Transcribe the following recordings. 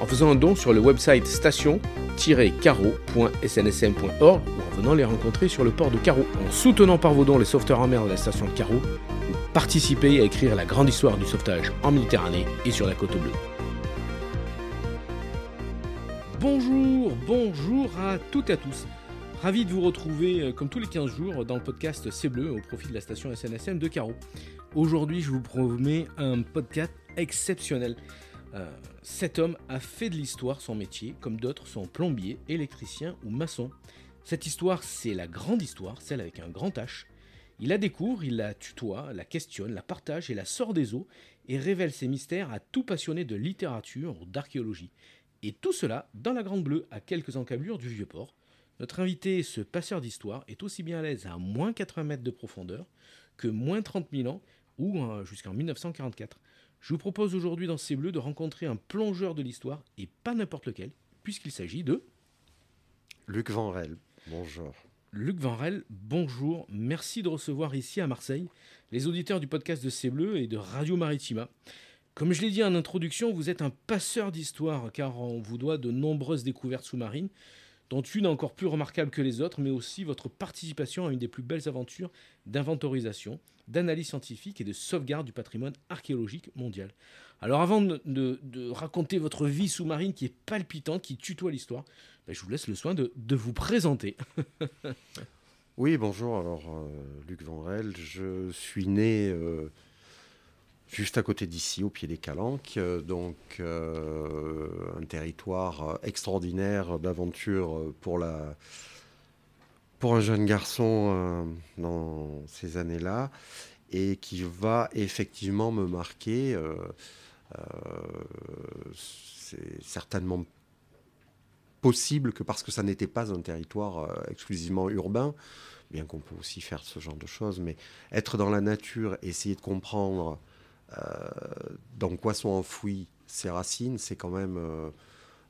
en faisant un don sur le website station-carreau.snsm.org ou en venant les rencontrer sur le port de Carreau. En soutenant par vos dons les sauveteurs en mer de la station de Carreau, vous participez à écrire la grande histoire du sauvetage en Méditerranée et sur la côte bleue. Bonjour, bonjour à toutes et à tous. Ravi de vous retrouver euh, comme tous les 15 jours dans le podcast C'est Bleu au profit de la station SNSM de Carreau. Aujourd'hui, je vous promets un podcast exceptionnel. Euh, cet homme a fait de l'histoire son métier, comme d'autres sont plombiers, électriciens ou maçons. Cette histoire, c'est la grande histoire, celle avec un grand H. Il la découvre, il la tutoie, la questionne, la partage et la sort des eaux et révèle ses mystères à tout passionné de littérature ou d'archéologie. Et tout cela dans la Grande Bleue, à quelques encablures du Vieux-Port. Notre invité, ce passeur d'histoire, est aussi bien à l'aise à moins 80 mètres de profondeur que moins 30 000 ans ou euh, jusqu'en 1944. Je vous propose aujourd'hui dans ces bleus de rencontrer un plongeur de l'histoire, et pas n'importe lequel, puisqu'il s'agit de... Luc Vanrel, bonjour. Luc Vanrel, bonjour, merci de recevoir ici à Marseille les auditeurs du podcast de C'est Bleu et de Radio Maritima. Comme je l'ai dit en introduction, vous êtes un passeur d'histoire car on vous doit de nombreuses découvertes sous-marines, dont une encore plus remarquable que les autres, mais aussi votre participation à une des plus belles aventures d'inventorisation, d'analyse scientifique et de sauvegarde du patrimoine archéologique mondial. Alors avant de, raconter votre vie sous-marine qui est palpitante, qui tutoie l'histoire, ben, je vous laisse le soin de, vous présenter. oui, bonjour, alors euh, Luc Vanrel, je suis né... Euh, juste à côté d'ici, au pied des Calanques. Euh, donc, euh, un territoire extraordinaire d'aventure pour, la, un jeune garçon euh, dans ces années-là et qui va effectivement me marquer. c'est certainement possible que parce que ça n'était pas un territoire exclusivement urbain, bien qu'on peut aussi faire ce genre de choses, mais être dans la nature, essayer de comprendre euh, dans quoi sont enfouies ces racines, c'est quand même euh,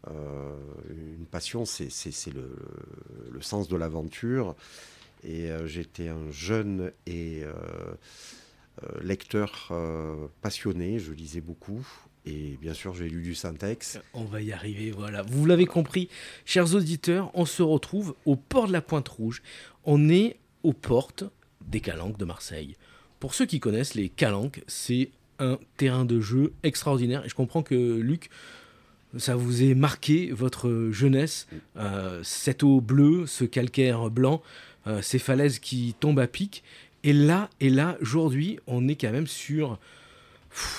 euh, une passion, c'est le, sens de l'aventure. Et j'étais un jeune et lecteur passionné, je lisais beaucoup. Et bien sûr, j'ai lu du syntaxe. On va y arriver, voilà. Vous l'avez compris, chers auditeurs, on se retrouve au port de la Pointe Rouge. On est aux portes des Calanques de Marseille. Pour ceux qui connaissent, les Calanques, c'est un terrain de jeu extraordinaire. Et je comprends que Luc, ça vous ait marqué votre jeunesse, euh, cette eau bleue, ce calcaire blanc, euh, ces falaises qui tombent à pic. Et là, et là, aujourd'hui, on est quand même sur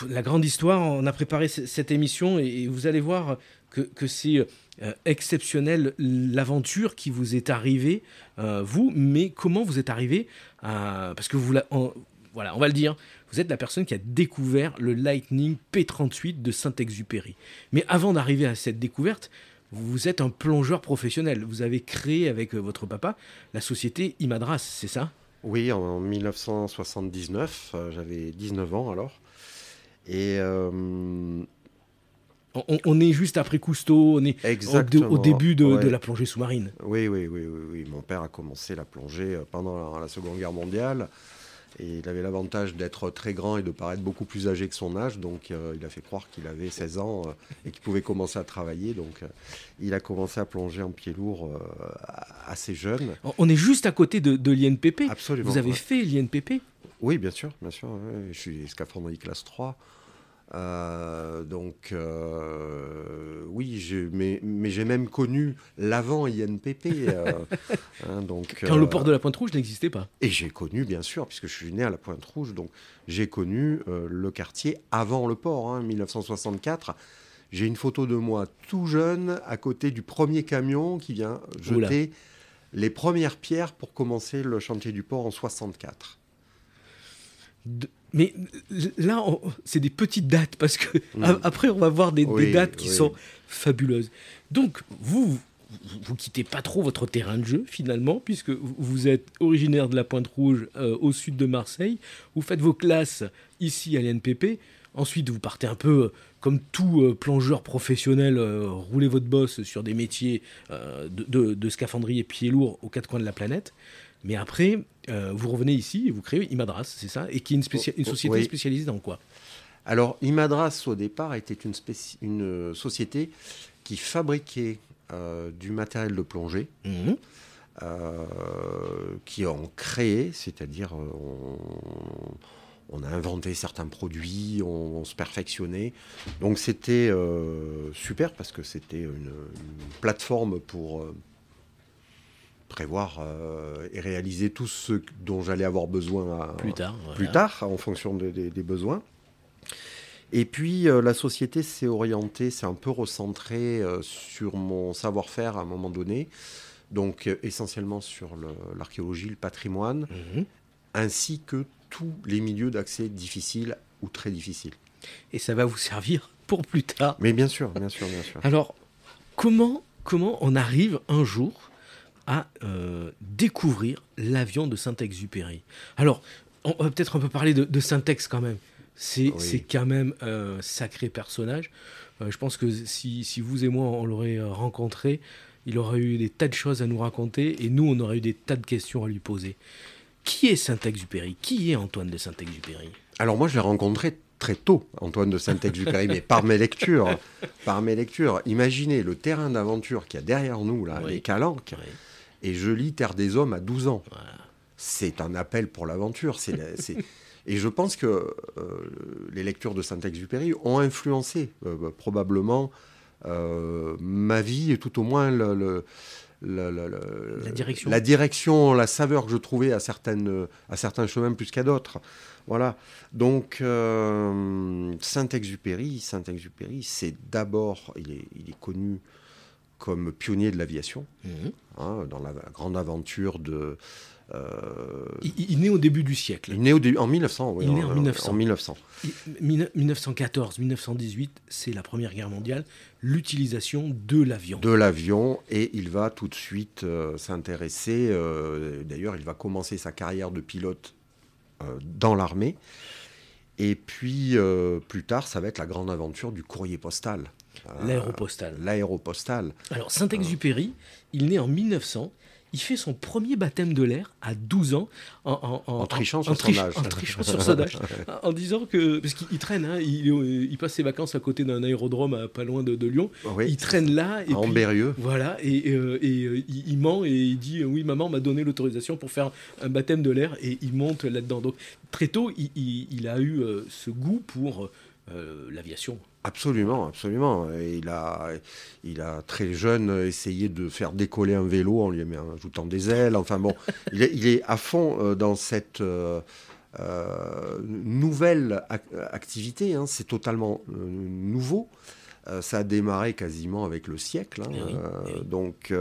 la grande histoire. On a préparé cette émission et, vous allez voir que, c'est euh, exceptionnel l'aventure qui vous est arrivée, vous, mais comment vous êtes arrivé à... Parce que vous, voilà, on va le dire, vous êtes la personne qui a découvert le Lightning P38 de Saint-Exupéry. Mais avant d'arriver à cette découverte, vous êtes un plongeur professionnel. Vous avez créé avec euh, votre papa la société Imadras, c'est ça? Oui, en 1979, euh, j'avais 19 ans alors. Et euh, on, est juste après Cousteau, on est au, début de, la plongée sous-marine. Oui, oui, oui, oui, oui, Mon père a commencé la plongée pendant la Seconde Guerre mondiale. Et il avait l'avantage d'être très grand et de paraître beaucoup plus âgé que son âge. Donc euh, il a fait croire qu'il avait 16 ans euh, et qu'il pouvait commencer à travailler. Donc euh, il a commencé à plonger en pied lourd assez jeune. On est juste à côté de, l'INPP. Absolument. Vous avez fait l'INPP Oui, bien sûr. Bien sûr Je suis scaphandrier classe 3. Euh, donc, oui, mais, mais j'ai même connu l'avant INPP. hein, donc, Quand le port de la Pointe Rouge n'existait pas. Et j'ai connu, bien sûr, puisque je suis né à la Pointe Rouge, donc j'ai connu le quartier avant le port, hein, 1964. J'ai une photo de moi tout jeune à côté du premier camion qui vient jeter les premières pierres pour commencer le chantier du port en 64. Mais là, c'est des petites dates parce que mm. après, on va voir des, dates qui sont fabuleuses. Donc, vous, vous quittez pas trop votre terrain de jeu finalement, puisque vous êtes originaire de la Pointe Rouge euh, au sud de Marseille. Vous faites vos classes ici à l'NPP. Ensuite, vous partez un peu comme tout euh, plongeur professionnel, euh, roulez votre boss sur des métiers euh, de, de, scaphandrier pieds lourds aux quatre coins de la planète. Mais après, vous revenez ici et vous créez Imadras, c'est ça Et qui est une, une oh, société spécialisée dans quoi? Alors, Imadras, au départ, était une, une société qui fabriquait du matériel de plongée. Mmh. qui ont créé, c'est-à-dire on a inventé certains produits, on, se perfectionnait. Donc c'était euh, super parce que c'était une, plateforme pour euh, prévoir euh, et réaliser tout ce dont j'allais avoir besoin plus tard, plus tard en fonction des besoins. Et puis la société s'est orientée, s'est un peu recentrée sur mon savoir-faire à un moment donné, donc essentiellement sur l'archéologie, le, patrimoine, mhm. ainsi que tous les milieux d'accès difficiles ou très difficiles. Et ça va vous servir pour plus tard. Mais bien sûr, bien sûr, bien sûr. Alors, comment, comment on arrive un jour à euh, découvrir l'avion de Saint-Exupéry Alors, on va peut-être un peu parler de, de Saint-Ex quand même. C'est quand même un sacré personnage. Euh, je pense que si, si, vous et moi, on l'aurait euh, rencontré, il aurait eu des tas de choses à nous raconter et nous, on aurait eu des tas de questions à lui poser. Qui est Saint-Exupéry? Qui est Antoine de Saint-Exupéry? Alors moi, je l'ai rencontré très tôt, Antoine de Saint-Exupéry, mais par mes lectures. Par mes lectures. Imaginez le terrain d'aventure qu'il y a derrière nous, là, les Calanques, et je lis Terre des Hommes à 12 ans. C'est un appel pour l'aventure. et je pense que euh, les lectures de Saint-Exupéry ont influencé euh, probablement euh, ma vie, et tout au moins le la, direction. la direction, la saveur que je trouvais à, certaines, à certains chemins plus qu'à d'autres. Voilà. Donc, Saint-Exupéry, Saint-Exupéry, c'est d'abord, il est, il est, connu comme pionnier de l'aviation, mhm. hein, dans la grande aventure de, euh, il, né au début du siècle. Il au en 1900, oui. Il né en, 1900. En 1900. 1914-1918, c'est la Première Guerre mondiale, l'utilisation de l'avion. De l'avion, et il va tout de suite euh, s'intéresser, euh, d'ailleurs il va commencer sa carrière de pilote dans l'armée, et puis plus tard ça va être la grande aventure du courrier postal. L'aéropostal. L'aéropostal. Alors Saint-Exupéry, il naît en 1900 il fait son premier baptême de l'air à 12 ans en, trichant, sur son âge. en trichant sur son âge. en disant que. Parce qu'il traîne, hein, il, passe ses vacances à côté d'un aérodrome à pas loin de, Lyon. il traîne là. Et en Voilà, et, euh, euh, il, ment et il dit Oui, maman m'a donné l'autorisation pour faire un baptême de l'air et il monte là-dedans. Donc très tôt, il, a eu euh, ce goût pour l'aviation. Absolument, absolument. il, a, il a très jeune essayé de faire décoller un vélo en lui ajoutant des ailes. Enfin bon, il, est, à fond euh, dans cette euh, euh, nouvelle activité. Hein. C'est totalement nouveau. ça a démarré quasiment avec le siècle. Hein. Eh eh donc,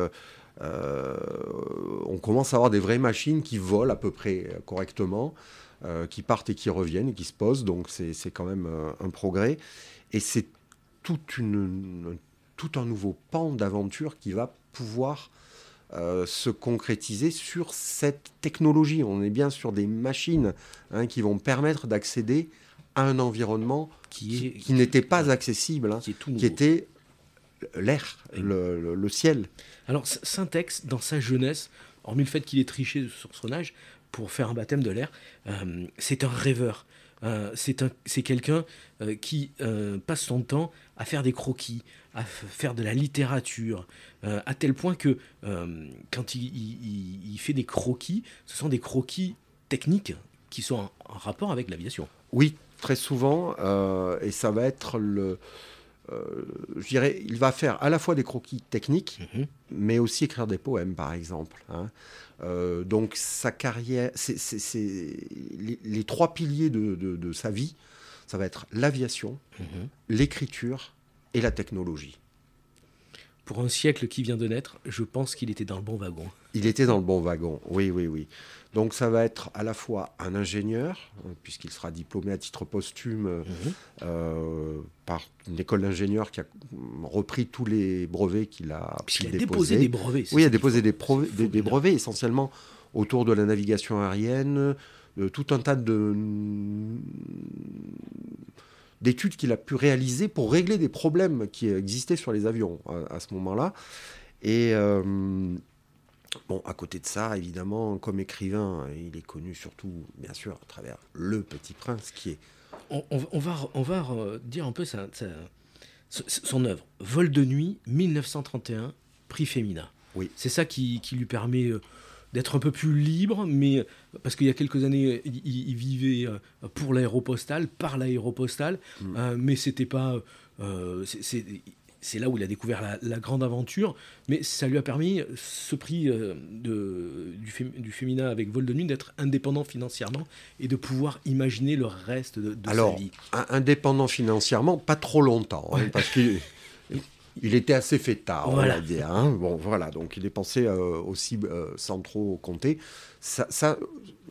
on commence à avoir des vraies machines qui volent à peu près correctement, qui partent et qui reviennent et qui se posent. Donc, c'est quand même un progrès. Et c'est tout un nouveau pan d'aventure qui va pouvoir euh, se concrétiser sur cette technologie. On est bien sur des machines hein, qui vont permettre d'accéder à un environnement qui, n'était pas accessible, hein, qui, était l'air, le, ciel. Alors Syntex, dans sa jeunesse, hormis le fait qu'il ait triché sur son âge pour faire un baptême de l'air, euh, c'est un rêveur. Euh, c'est quelqu'un euh, qui euh, passe son temps à faire des croquis, à faire de la littérature, à tel point que quand il, fait des croquis, ce sont des croquis techniques qui sont en, rapport avec l'aviation. Oui, très souvent, et ça va être le. je dirais, il va faire à la fois des croquis techniques, Mhm. mais aussi écrire des poèmes, par exemple. hein. Euh, donc sa carrière, c'est c'est- c'est- les, les trois piliers de, de- de sa vie, ça va être l'aviation, Mhm. l'écriture et la technologie. Pour un siècle qui vient de naître, je pense qu'il était dans le bon wagon. Il était dans le bon wagon, oui, oui, oui. Donc ça va être à la fois un ingénieur, hein, puisqu'il sera diplômé à titre posthume euh, Mhm. euh, par une école d'ingénieurs qui a repris tous les brevets qu'il a, Puisqu'il a qu'il déposé des brevets. Oui, il a déposé des, des- brevets essentiellement autour de la navigation aérienne, de tout un tas de d'études qu'il a pu réaliser pour régler des problèmes qui existaient sur les avions à, à ce moment-là. Et euh, bon, à côté de ça, évidemment, comme écrivain, il est connu surtout, bien sûr, à travers Le Petit Prince, qui est On, on- on va, on va euh, dire un peu s- son œuvre. Vol de nuit, 1931, prix Femina. Oui. C'est ça qui, qui lui permet euh, d'être un peu plus libre, mais euh, parce qu'il y a quelques années, il, vivait pour l'aéropostale, par l'aéropostale, Mm. euh, mais c'était pas. euh, c'est là où il a découvert la, la grande aventure, mais ça lui a permis, ce prix euh, de, du, fém- du Femina avec Vol de nuit, d'être indépendant financièrement et de pouvoir imaginer le reste de, de Alors, sa vie. un- indépendant financièrement, pas trop longtemps, hein, parce qu'il il était assez fêtard, Voilà. on va dire. hein. Bon, voilà, donc il dépensait euh, aussi euh, sans trop compter. Ça, ça-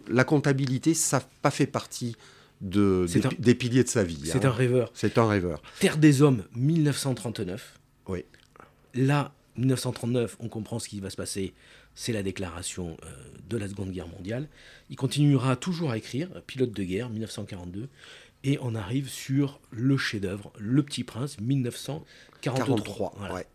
la comptabilité, ça n'a pas fait partie de, des, un- des piliers de sa vie. C'est hein. un rêveur. C'est un rêveur. Terre des Hommes, 1939. Oui. Là, 1939, on comprend ce qui va se passer. C'est la déclaration euh, de la Seconde Guerre mondiale. Il continuera toujours à écrire, Pilote de guerre, 1942. Et on arrive sur le chef-d'œuvre, Le Petit Prince, 1943. 43, Voilà. ouais.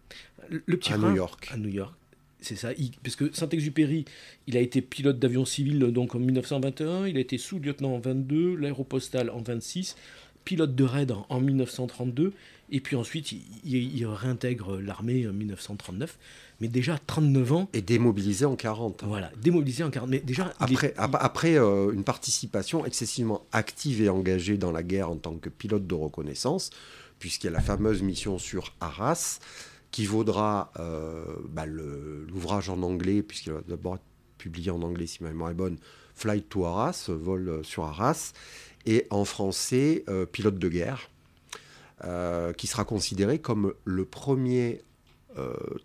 Le le Petit À Prince, New York. À New York. C'est ça. Il- parce que Saint-Exupéry, il a été pilote d'avion civil donc en 1921. Il a été sous-lieutenant en 22, l'aéropostale en 26, pilote de raid en, en 1932. Et puis ensuite, il, il- il réintègre l'armée en 1939. Mais déjà 39 ans, Et démobilisé en 40. hein. voilà, démobilisé en 40. Mais déjà, est- après euh, une participation excessivement active et engagée dans la guerre en tant que pilote de reconnaissance, puisqu'il y a la fameuse mission sur Arras, qui vaudra euh, bah, l'ouvrage en anglais, puisqu'il va d'abord être publié en anglais, si ma mémoire est bonne, Flight to Arras, vol euh, sur Arras, et en français, euh, Pilote de guerre, euh, qui sera considéré comme le premier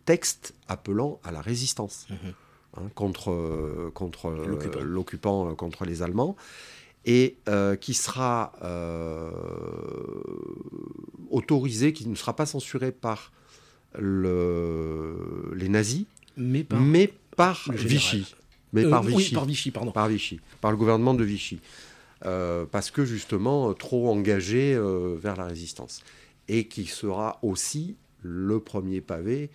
texte appelant à la résistance Mhm. hein, contre, contre L'occupant. contre les Allemands, et euh, qui sera euh, autorisé, qui ne sera pas censuré par le, les nazis, mais par, mais. Vichy. Mais Euh, par oui, Vichy. par Vichy, pardon. Par Vichy, par le gouvernement de Vichy. Euh, parce que justement, euh, trop engagé euh, vers la résistance. Et qui sera aussi le premier pavé,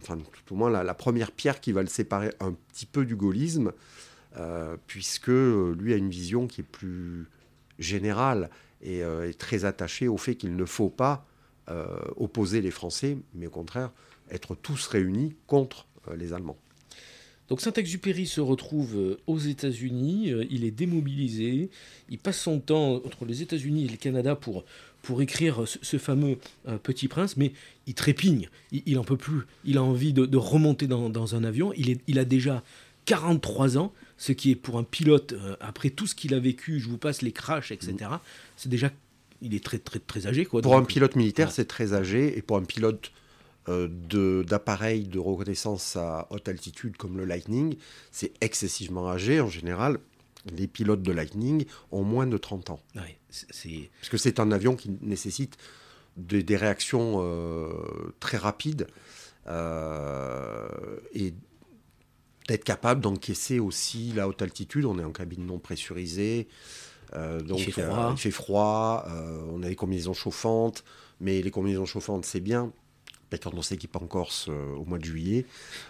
enfin tout au moins la, la première pierre qui va le séparer un petit peu du gaullisme, puisque lui a une vision qui est plus générale et est très attachée au fait qu'il ne faut pas euh, opposer les Français, mais au contraire être tous réunis contre euh, les Allemands. Donc Saint-Exupéry se retrouve euh, aux États-Unis, il est démobilisé, il passe son temps entre les États-Unis et le Canada pour, pour écrire ce, ce fameux euh, Petit Prince, mais il trépigne, il, il en peut plus, il a envie de, de remonter dans, dans un avion, il, est, il a déjà 43 ans, ce qui est pour un pilote, euh, après tout ce qu'il a vécu, je vous passe les crashs, etc., c'est déjà, il est très très très âgé. Quoi, Pour un pilote militaire, Ouais. c'est très âgé, et pour un pilote euh, de- d'appareil de, reconnaissance à haute altitude comme le Lightning, c'est excessivement âgé. En général, les pilotes de Lightning ont moins de 30 ans. ouais, c'est- c'est... Parce que c'est un avion qui nécessite des, des réactions euh, très rapides euh, et d'être capable d'encaisser aussi la haute altitude. On est en cabine non pressurisée. Euh, donc fait euh, froid. il fait froid, euh, on a des combinaisons chauffantes, mais les combinaisons chauffantes c'est bien. Quand on s'équipe en Corse euh, au mois de juillet,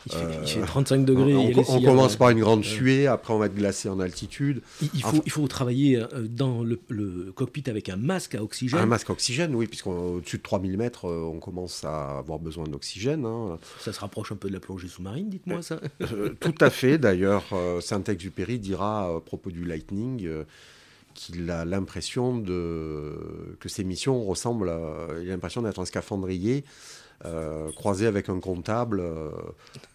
Il, fait, Euh, il fait 35 degrés. on, on sillades, commence par une grande suée, après on va être glacé en altitude. Il, il faut, Enfin- il faut travailler dans le, le cockpit avec un masque à oxygène. Un masque à oxygène, oui, puisqu'au-dessus de 3000 mètres, on commence à avoir besoin d'oxygène. hein. Ça se rapproche un peu de la plongée sous-marine, dites-moi ça. Euh, tout à fait, d'ailleurs, Saint-Exupéry dira à propos du Lightning, qu'il a l'impression de que ses missions ressemblent, à, il a l'impression d'être un scaphandrier euh, croisé avec un comptable euh,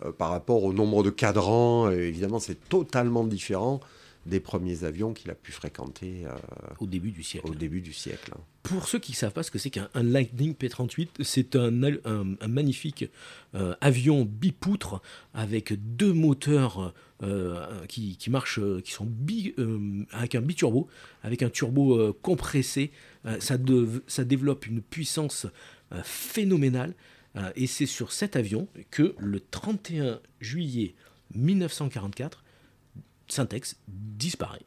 euh, par rapport au nombre de cadrans. Et évidemment, c'est totalement différent des premiers avions qu'il a pu fréquenter au début du siècle. Au début du siècle. Pour ceux qui ne savent pas ce que c'est qu'un Lightning P-38, c'est un, un, magnifique avion bipoutre avec deux moteurs qui, qui, marchent, qui sont bi, avec un biturbo, avec un turbo compressé. ça, ça développe une puissance phénoménale. Euh, et c'est sur cet avion que le 31 juillet 1944, Syntex disparaît.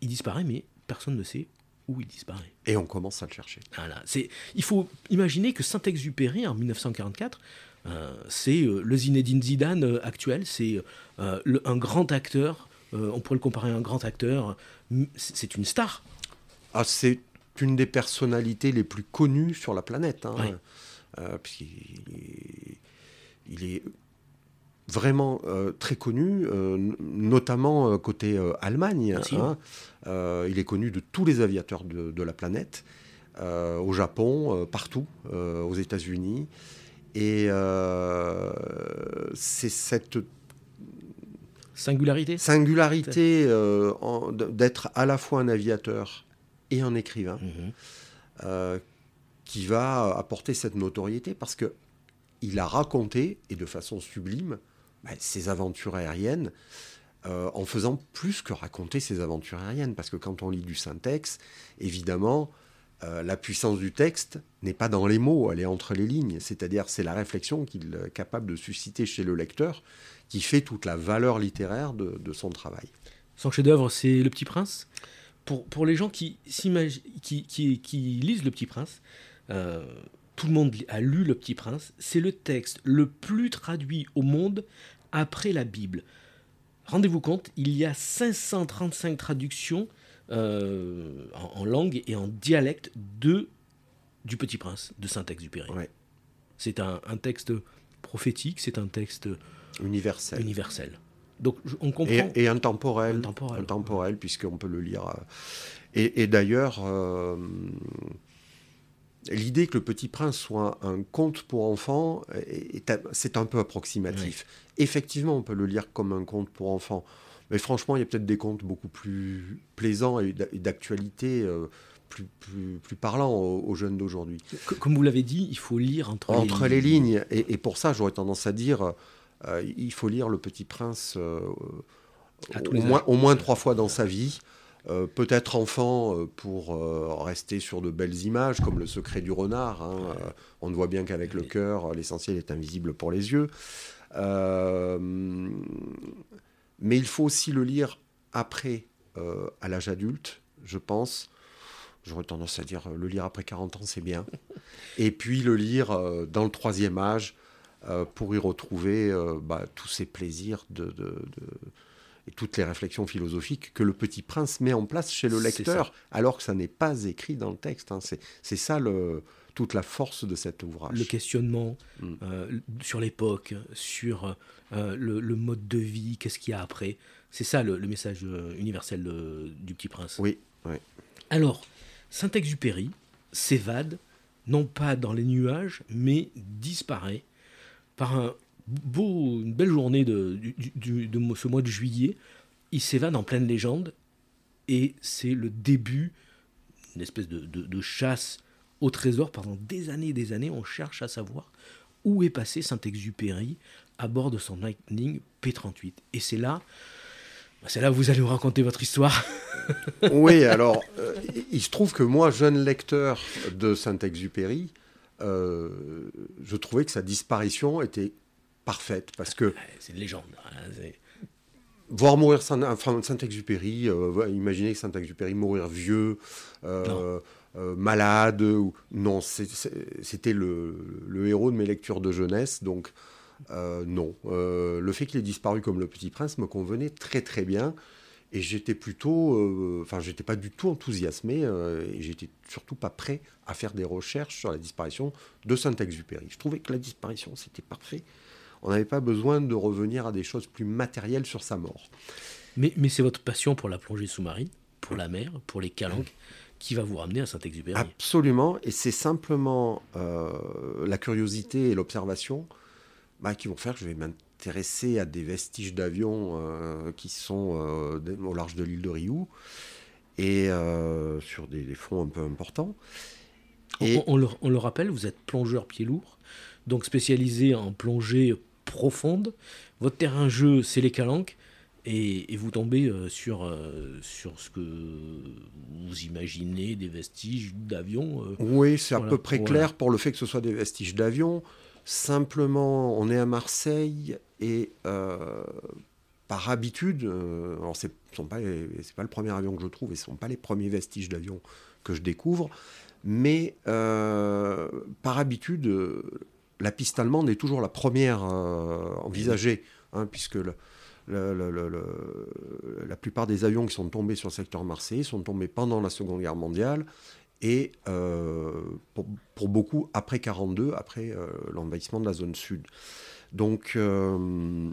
Il disparaît, mais personne ne sait où il disparaît. Et on commence à le chercher. Voilà, c'est, il faut imaginer que Saint-Exupéry, en 1944, euh, c'est euh, le Zinedine Zidane actuel, c'est un grand acteur, on pourrait le comparer à un grand acteur, c'est une star. Ah, c'est une des personnalités les plus connues sur la planète. Hein. Euh, puisqu'il il est vraiment euh, très connu, euh, notamment côté Allemagne. Hein. il est connu de tous les aviateurs de, la planète, au Japon, partout, aux États-Unis. Et c'est cette singularité, singularité d'être à la fois un aviateur et un écrivain. Mhm qui va apporter cette notoriété parce que il a raconté, et de façon sublime, bah, ses aventures aériennes euh, en faisant plus que raconter ses aventures aériennes. Parce que quand on lit du syntaxe, évidemment, euh, la puissance du texte n'est pas dans les mots, elle est entre les lignes. C'est-à-dire, c'est la réflexion qu'il est capable de susciter chez le lecteur qui fait toute la valeur littéraire de, son travail. Son chef-d'œuvre, c'est Le Petit Prince. Pour, pour les gens qui, qui, qui, lisent Le Petit Prince, euh, tout le monde a lu Le Petit Prince, c'est le texte le plus traduit au monde après la Bible. Rendez-vous compte, il y a 535 traductions euh, en, langue et en dialecte de du Petit Prince de Saint-Exupéry. C'est un, texte prophétique, c'est un texte universel. universel. Donc on comprend. Et, intemporel, intemporel, intemporel puisqu'on peut le lire. Euh, et, d'ailleurs, l'idée que le Petit Prince soit un conte pour enfants, c'est un peu approximatif. Effectivement, on peut le lire comme un conte pour enfants, mais franchement, il y a peut-être des contes beaucoup plus plaisants et d'actualité. Euh, plus, plus, parlant aux, jeunes d'aujourd'hui. Comme vous l'avez dit, il faut lire entre, entre les lignes. Et, pour ça, j'aurais tendance à dire, euh, il faut lire Le Petit Prince euh, au, moins, au, moins, trois fois dans sa vie. Euh, peut-être enfant euh, pour euh, rester sur de belles images, comme le secret du renard. Hein, on ne voit bien qu'avec le cœur, l'essentiel est invisible pour les yeux. Mais il faut aussi le lire après, à l'âge adulte, je pense. J'aurais tendance à dire le lire après 40 ans, c'est bien. Et puis le lire dans le troisième âge pour y retrouver bah, tous ces plaisirs de et toutes les réflexions philosophiques que le Petit Prince met en place chez le lecteur, alors que ça n'est pas écrit dans le texte. Hein. C'est ça le, toute la force de cet ouvrage. Le questionnement mm. euh, sur l'époque, sur euh, le, mode de vie, qu'est-ce qu'il y a après. C'est ça le, message euh, universel du Petit Prince. Oui, oui. Alors, Saint-Exupéry s'évade, non pas dans les nuages, mais disparaît par un beau, une belle journée de, de ce mois de juillet, il s'évade en pleine légende et c'est le début d'une espèce de, chasse au trésor. Pendant des années et des années, on cherche à savoir où est passé Saint-Exupéry à bord de son Lightning P-38. Et c'est là, c'est là où vous allez nous raconter votre histoire. oui, alors, euh, il se trouve que moi, jeune lecteur de Saint-Exupéry, euh, je trouvais que sa disparition était parfaite parce que c'est une légende. Hein, voir mourir Saint-Exupéry, euh, imaginez Saint-Exupéry mourir vieux, euh, euh, malade, ou... non, c'était le, héros de mes lectures de jeunesse, donc non. le fait qu'il ait disparu comme le Petit Prince me convenait très très bien, et j'étais plutôt, enfin j'étais pas du tout enthousiasmé, et j'étais surtout pas prêt à faire des recherches sur la disparition de Saint-Exupéry. Je trouvais que la disparition c'était parfait on n'avait pas besoin de revenir à des choses plus matérielles sur sa mort. Mais, mais c'est votre passion pour la plongée sous-marine, pour la mer, pour les calanques, qui va vous ramener à Saint-Exupéry. Absolument, et c'est simplement euh, la curiosité et l'observation bah, qui vont faire que je vais m'intéresser à des vestiges d'avions euh, qui sont euh, au large de l'île de Rioux et sur des, fonds un peu importants. Et... On, le, on, le, rappelle, vous êtes plongeur pied lourd, donc spécialisé en plongée profonde. Votre terrain jeu, c'est les calanques. Et, vous tombez euh, sur, euh, sur ce que vous imaginez des vestiges d'avion. Euh, oui, c'est à peu près clair pour le fait que ce soit des vestiges d'avion. Simplement, on est à Marseille et par habitude, alors c'est pas, pas le premier avion que je trouve et ce ne sont pas les premiers vestiges d'avion que je découvre, mais par habitude, la piste allemande est toujours la première envisagée, hein, puisque le, la plupart des avions qui sont tombés sur le secteur marseillais sont tombés pendant la Seconde Guerre mondiale et euh, pour, beaucoup après 42, après euh, l'envahissement de la zone sud. Donc euh,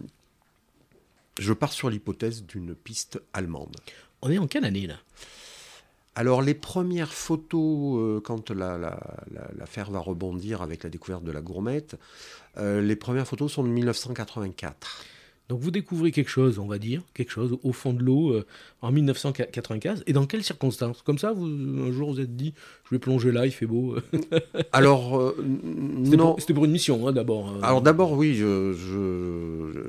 je pars sur l'hypothèse d'une piste allemande. On est en quelle année là? Alors les premières photos, quand l'affaire va rebondir avec la découverte de la gourmette, les premières photos sont de 1984. Donc vous découvrez quelque chose, on va dire, quelque chose au fond de l'eau euh, en 1995. Et dans quelles circonstances? Comme ça, vous, un jour vous êtes dit, je vais plonger là, il fait beau. Alors, euh, non. C'était pour une mission, hein, d'abord. Hein. Alors d'abord, oui,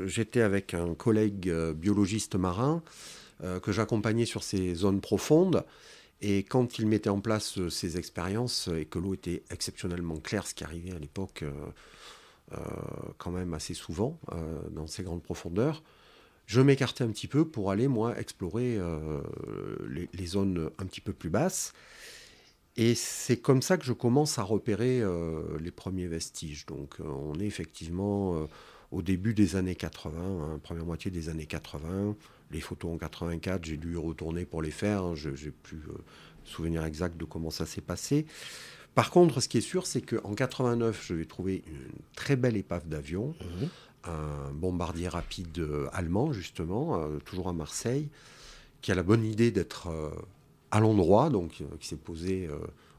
j'étais avec un collègue euh, biologiste marin que j'accompagnais sur ces zones profondes. Et quand il mettait en place ces expériences et que l'eau était exceptionnellement claire, ce qui arrivait à l'époque quand même assez souvent euh, dans ces grandes profondeurs, je m'écartais un petit peu pour aller, moi, explorer euh, les, zones un petit peu plus basses. Et c'est comme ça que je commence à repérer les premiers vestiges. Donc on est effectivement au début des années 80, hein, première moitié des années 80. Les photos en 84, j'ai dû y retourner pour les faire. Je n'ai plus souvenir exact de comment ça s'est passé. Par contre, ce qui est sûr, c'est qu'en 89, je vais trouver une très belle épave d'avion, mhm. un bombardier rapide euh, allemand, justement, euh, toujours à Marseille, qui a la bonne idée d'être euh, à l'endroit, donc qui s'est posé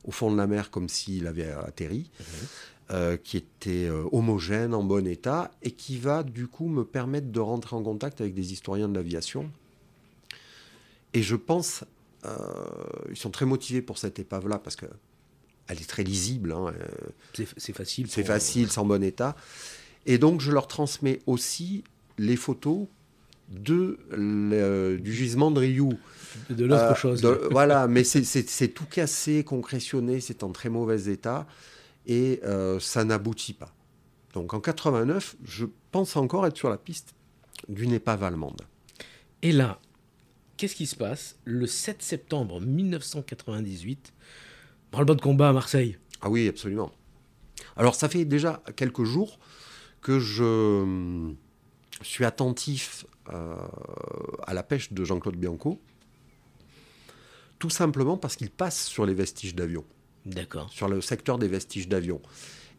au fond de la mer comme s'il avait atterri, mhm. qui était homogène, en bon état, et qui va du coup me permettre de rentrer en contact avec des historiens de l'aviation. Et je pense, ils sont très motivés pour cette épave-là, parce que elle est très lisible. Hein, euh, c'est facile. C'est facile, c'est en bon état. Et donc, je leur transmets aussi les photos de du gisement de Rioux. De l'autre euh, chose. voilà, mais c'est tout cassé, concrétionné, c'est en très mauvais état et euh, ça n'aboutit pas. Donc en 89, je pense encore être sur la piste d'une épave allemande. Et là, qu'est-ce qui se passe? Le 7 septembre 1998, Branle-bas de combat à Marseille. Ah oui, absolument. Alors ça fait déjà quelques jours que je hum, suis attentif euh, à la pêche de Jean-Claude Bianco, tout simplement parce qu'il passe sur les vestiges d'avion. D'accord. Sur le secteur des vestiges d'avion.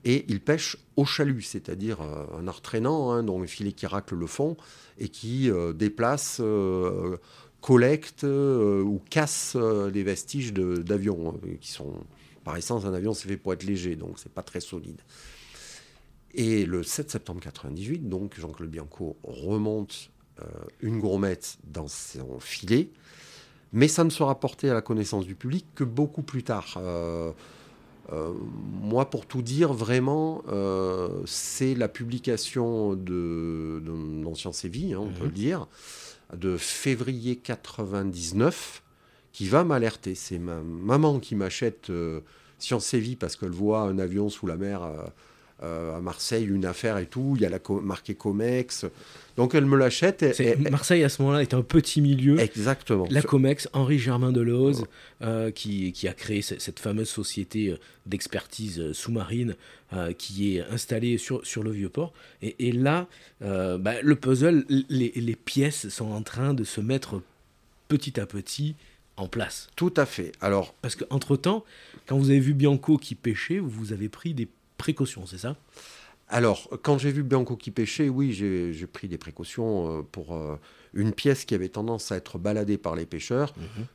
Et il pêche au chalut, c'est-à-dire euh, un art traînant, hein, dont le filet qui racle le fond et qui euh, déplace collecte euh, ou casse euh, les vestiges d'avions hein, qui sont par essence un avion c'est fait pour être léger donc c'est pas très solide. Et le 7 septembre 98 donc Jean-Claude Bianco remonte euh, une gourmette dans son filet mais ça ne sera porté à la connaissance du public que beaucoup plus tard. moi, pour tout dire, vraiment, c'est la publication de, de Séville, hein, on peut mhm. le dire, de février 99 qui va m'alerter. C'est ma maman qui m'achète euh, Science parce qu'elle voit un avion sous la mer euh, à Marseille, une affaire et tout. Il y a la marqué Comex. Donc elle me l'achète. Marseille à ce moment-là est un petit milieu. Exactement. La Comex, Henri Germain Deleuze, qui, qui, a créé cette fameuse société d'expertise sous-marine qui est installée sur, sur le Vieux-Port. Et, là, bah, le puzzle, les, les, pièces sont en train de se mettre petit à petit en place. Tout à fait. Alors, Parce qu'entre-temps, quand vous avez vu Bianco qui pêchait, vous avez pris des précautions, c'est ça? Alors, quand j'ai vu Bianco qui pêchait, oui, j'ai pris des précautions euh, pour euh, une pièce qui avait tendance à être baladée par les pêcheurs. Mhm.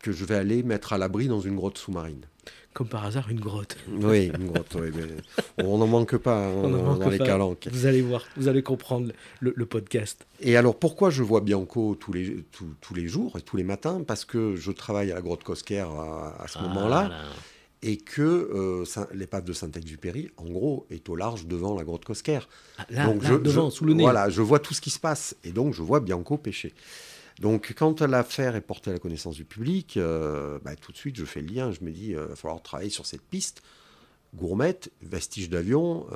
que je vais aller mettre à l'abri dans une grotte sous-marine. Comme par hasard, une grotte. Oui, une grotte, oui, mais on n'en manque pas hein, dans les calanques. Vous allez voir, vous allez comprendre le, podcast. Et alors, pourquoi je vois Bianco tous les, tous, les jours et tous les matins? Parce que je travaille à la grotte Cosquer à, ce moment-là. Et que euh, l'épave de Saint-Exupéry, en gros, est au large devant la grotte Cosquer. Ah, là, donc je, devant, sous le nez. Voilà, je vois tout ce qui se passe. Et donc, je vois Bianco pêcher. Donc, quand l'affaire est portée à la connaissance du public, euh, bah, tout de suite, je fais le lien. Je me dis, il euh, va falloir travailler sur cette piste. Gourmette, vestige d'avion.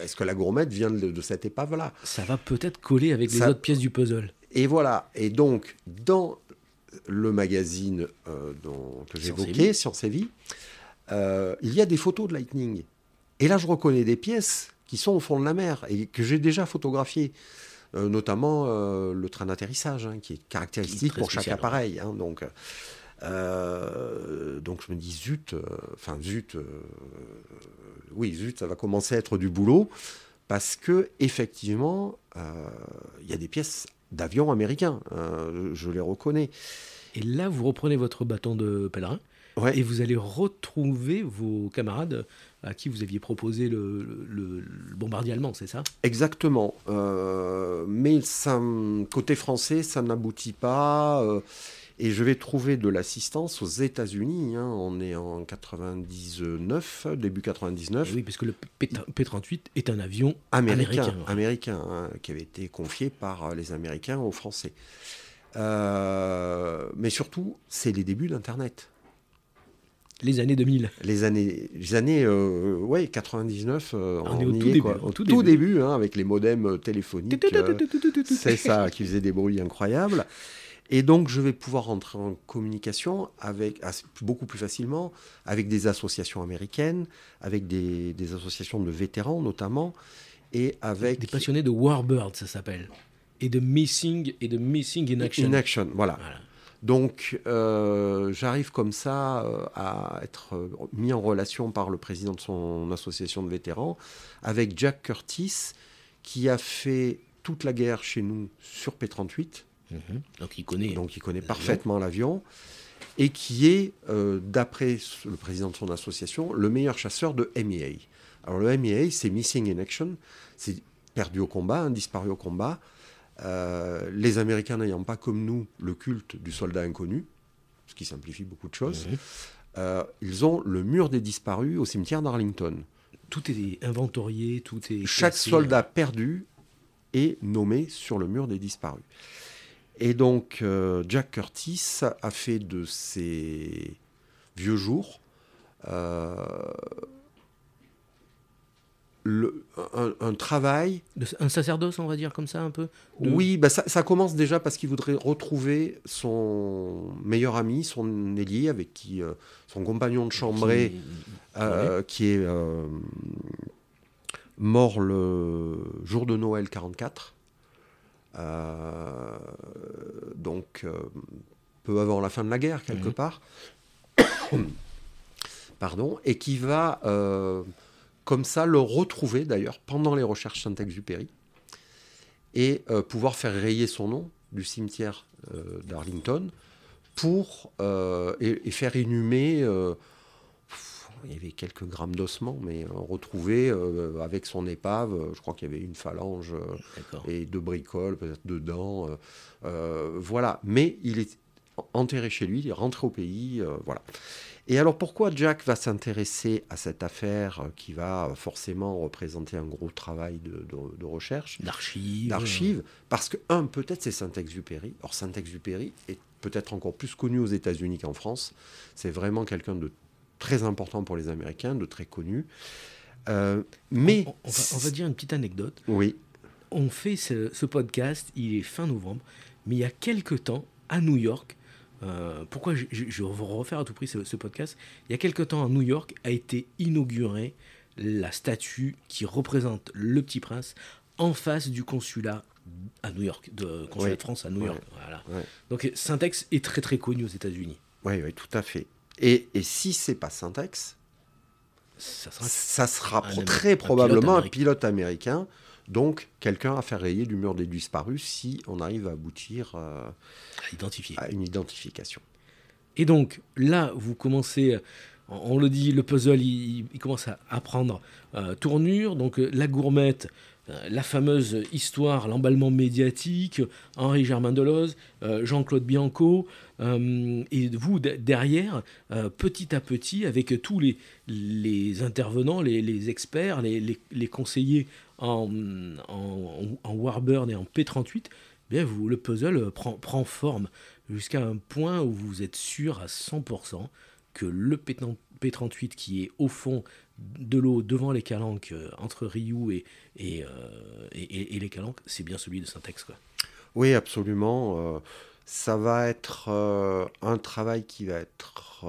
Est-ce que la gourmette vient de, cette épave-là? Ça va peut-être coller avec les autres pièces du puzzle. Et voilà. Et donc, dans le magazine dont, que j'évoquais, Science et Vie, il y a des photos de Lightning. Et là, je reconnais des pièces qui sont au fond de la mer et que j'ai déjà photographiées. Euh, notamment euh, le train d'atterrissage, hein, qui est caractéristique pour chaque appareil. Hein, donc, euh, donc je me dis zut, enfin zut, oui zut, ça va commencer à être du boulot parce que effectivement, il y a des pièces d'avions américains, je les reconnais. Et là, vous reprenez votre bâton de pèlerin et vous allez retrouver vos camarades à qui vous aviez proposé le, bombardier allemand, c'est ça? Exactement. Euh, mais ça, côté français, ça n'aboutit pas. Euh, et je vais trouver de l'assistance aux États-Unis. Hein. on est en 99, début 99. oui, parce que le P-38 est un avion américain. Américain, hein, qui avait été confié par les Américains aux Français. Euh, mais surtout, c'est les débuts d'Internet. Les années 2000. Les années, les années euh, ouais, 99, euh, on, est au, tout, début, au tout, début, hein, avec les modems euh, téléphoniques. c'est ça, qui faisait des bruits incroyables. Et donc, je vais pouvoir rentrer en communication avec, beaucoup plus facilement avec des associations américaines, avec des, des associations de vétérans notamment, et avec... Des passionnés de Warbird, ça s'appelle. Et de Missing, et de Missing in Action. In Action, voilà. voilà. Donc euh, j'arrive comme ça euh, à être euh, mis en relation par le président de son association de vétérans avec Jack Curtis qui a fait toute la guerre chez nous sur P-38. Mhm. Donc il connaît. Donc il connaît parfaitement l'avion et qui est, d'après le président de son association, le meilleur chasseur de MEA. Alors le MEA, c'est Missing in Action, c'est perdu au combat, disparu au combat. Euh, les Américains n'ayant pas comme nous le culte du soldat inconnu, ce qui simplifie beaucoup de choses, euh, ils ont le mur des disparus au cimetière d'Arlington. Tout est inventorié, tout est... Chaque soldat perdu est nommé sur le mur des disparus. Et donc euh, Jack Curtis a fait de ses vieux jours un, travail. Un sacerdoce, on va dire, comme ça, un peu Oui, bah ça, commence déjà parce qu'il voudrait retrouver son meilleur ami, son ailier, avec qui. Euh, son compagnon de chambrée, qui, est euh, euh, mort le jour de Noël 44. Donc, peu avant la fin de la guerre, quelque mhm. part. Pardon. Et qui va comme ça le retrouver d'ailleurs pendant les recherches Saint-Exupéry et euh, pouvoir faire rayer son nom du cimetière euh, d'Arlington pour euh, et, faire inhumer. Il y avait quelques grammes d'ossements, mais retrouver avec son épave, je crois qu'il y avait une phalange et deux bricoles peut-être dedans. voilà, mais il est enterré chez lui, il est rentré au pays, voilà. Et alors pourquoi Jack va s'intéresser à cette affaire euh, qui va forcément représenter un gros travail de, recherche? D'archives. D'archives. Parce que, un, peut-être c'est Saint-Exupéry. Or, Saint-Exupéry est peut-être encore plus connu aux États-Unis qu'en France. C'est vraiment quelqu'un de très important pour les Américains, de très connu. Euh, mais. On, va, dire une petite anecdote. Oui. On fait ce, ce podcast, il est fin novembre, mais il y a quelque temps, à New York, euh, pourquoi je, veux refaire à tout prix ce, podcast Il y a quelque temps à New York a été inaugurée la statue qui représente le petit prince en face du consulat à New York, de consulat de France à New York. Voilà. Donc Syntex est très très connu aux États-Unis. Oui, oui, tout à fait. Et, et si c'est pas Syntex, ça sera, ça sera très probablement un pilote américain Donc, quelqu'un à faire rayer du mur des disparus si on arrive à aboutir à, identifier. à une identification. Et donc, là, vous commencez on le dit, le puzzle, il, commence à, prendre tournure. Donc, la gourmette, euh, la fameuse histoire, l'emballement médiatique, Henri Germain Deloz, euh, Jean-Claude Bianco, euh, et vous derrière, petit à petit, avec tous les, intervenants, les, experts, les, conseillers en, en, Warbird et en P38, bien vous, le puzzle prend, prend forme jusqu'à un point où vous êtes sûr à 100% que le P38 qui est au fond de l'eau devant les calanques, euh, entre et, euh, et, et, les calanques, c'est bien celui de Syntex. Oui, absolument. Euh, ça va être un travail qui va être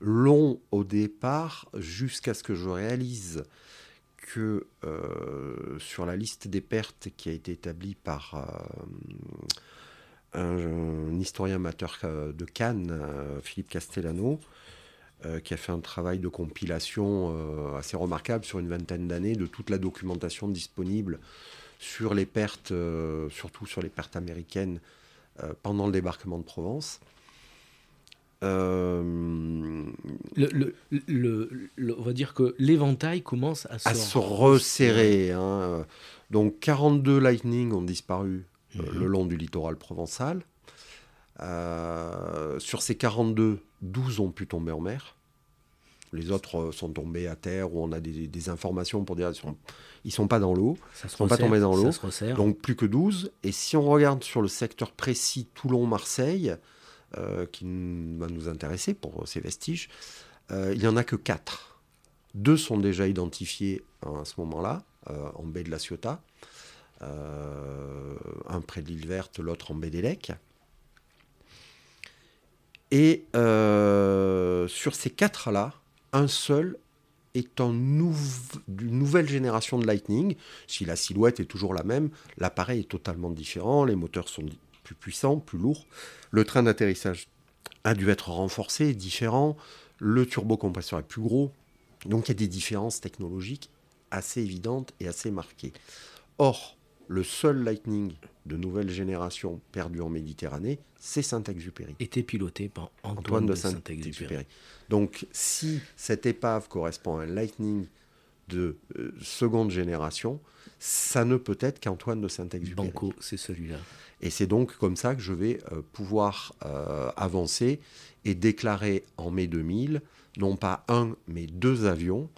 long au départ jusqu'à ce que je réalise que sur la liste des pertes qui a été établie par un, historien amateur de Cannes, Philippe Castellano, euh, qui a fait un travail de compilation euh, assez remarquable sur une vingtaine d'années de toute la documentation disponible sur les pertes, euh, surtout sur les pertes américaines pendant le débarquement de Provence. Le, on va dire que l'éventail commence à, se, resserrer. Hein. Donc 42 Lightning ont disparu mhm. le long du littoral provençal. Sur ces 42, 12 ont pu tomber en mer. Les autres euh, sont tombés à terre ou on a des, informations pour dire qu'ils ne sont, pas dans l'eau. Ils ne sont pas tombés dans l'eau. Donc plus que 12. Et si on regarde sur le secteur précis Toulon-Marseille, euh, qui va nous intéresser pour ces vestiges, euh, il n'y en a que 4. Deux sont déjà identifiés à ce moment-là, en baie de la Ciotat. un près de l'île verte, l'autre en baie d'Élec. Et sur ces quatre-là, un seul est en nouvelle génération de Lightning. Si la silhouette est toujours la même, l'appareil est totalement différent, les moteurs sont plus puissants, plus lourds. Le train d'atterrissage a dû être renforcé, différent. Le turbocompresseur est plus gros. Donc il y a des différences technologiques assez évidentes et assez marquées. Or, le seul Lightning de nouvelle génération perdu en Méditerranée, c'est Saint-Exupéry. Était piloté par Antoine, de, Saint-Exupéry. Donc, si cette épave correspond à un Lightning de euh, seconde génération, ça ne peut être qu'Antoine de Saint-Exupéry. Banco, c'est celui-là. Et c'est donc comme ça que je vais euh, pouvoir euh, avancer et déclarer en mai 2000, non pas un, mais deux avions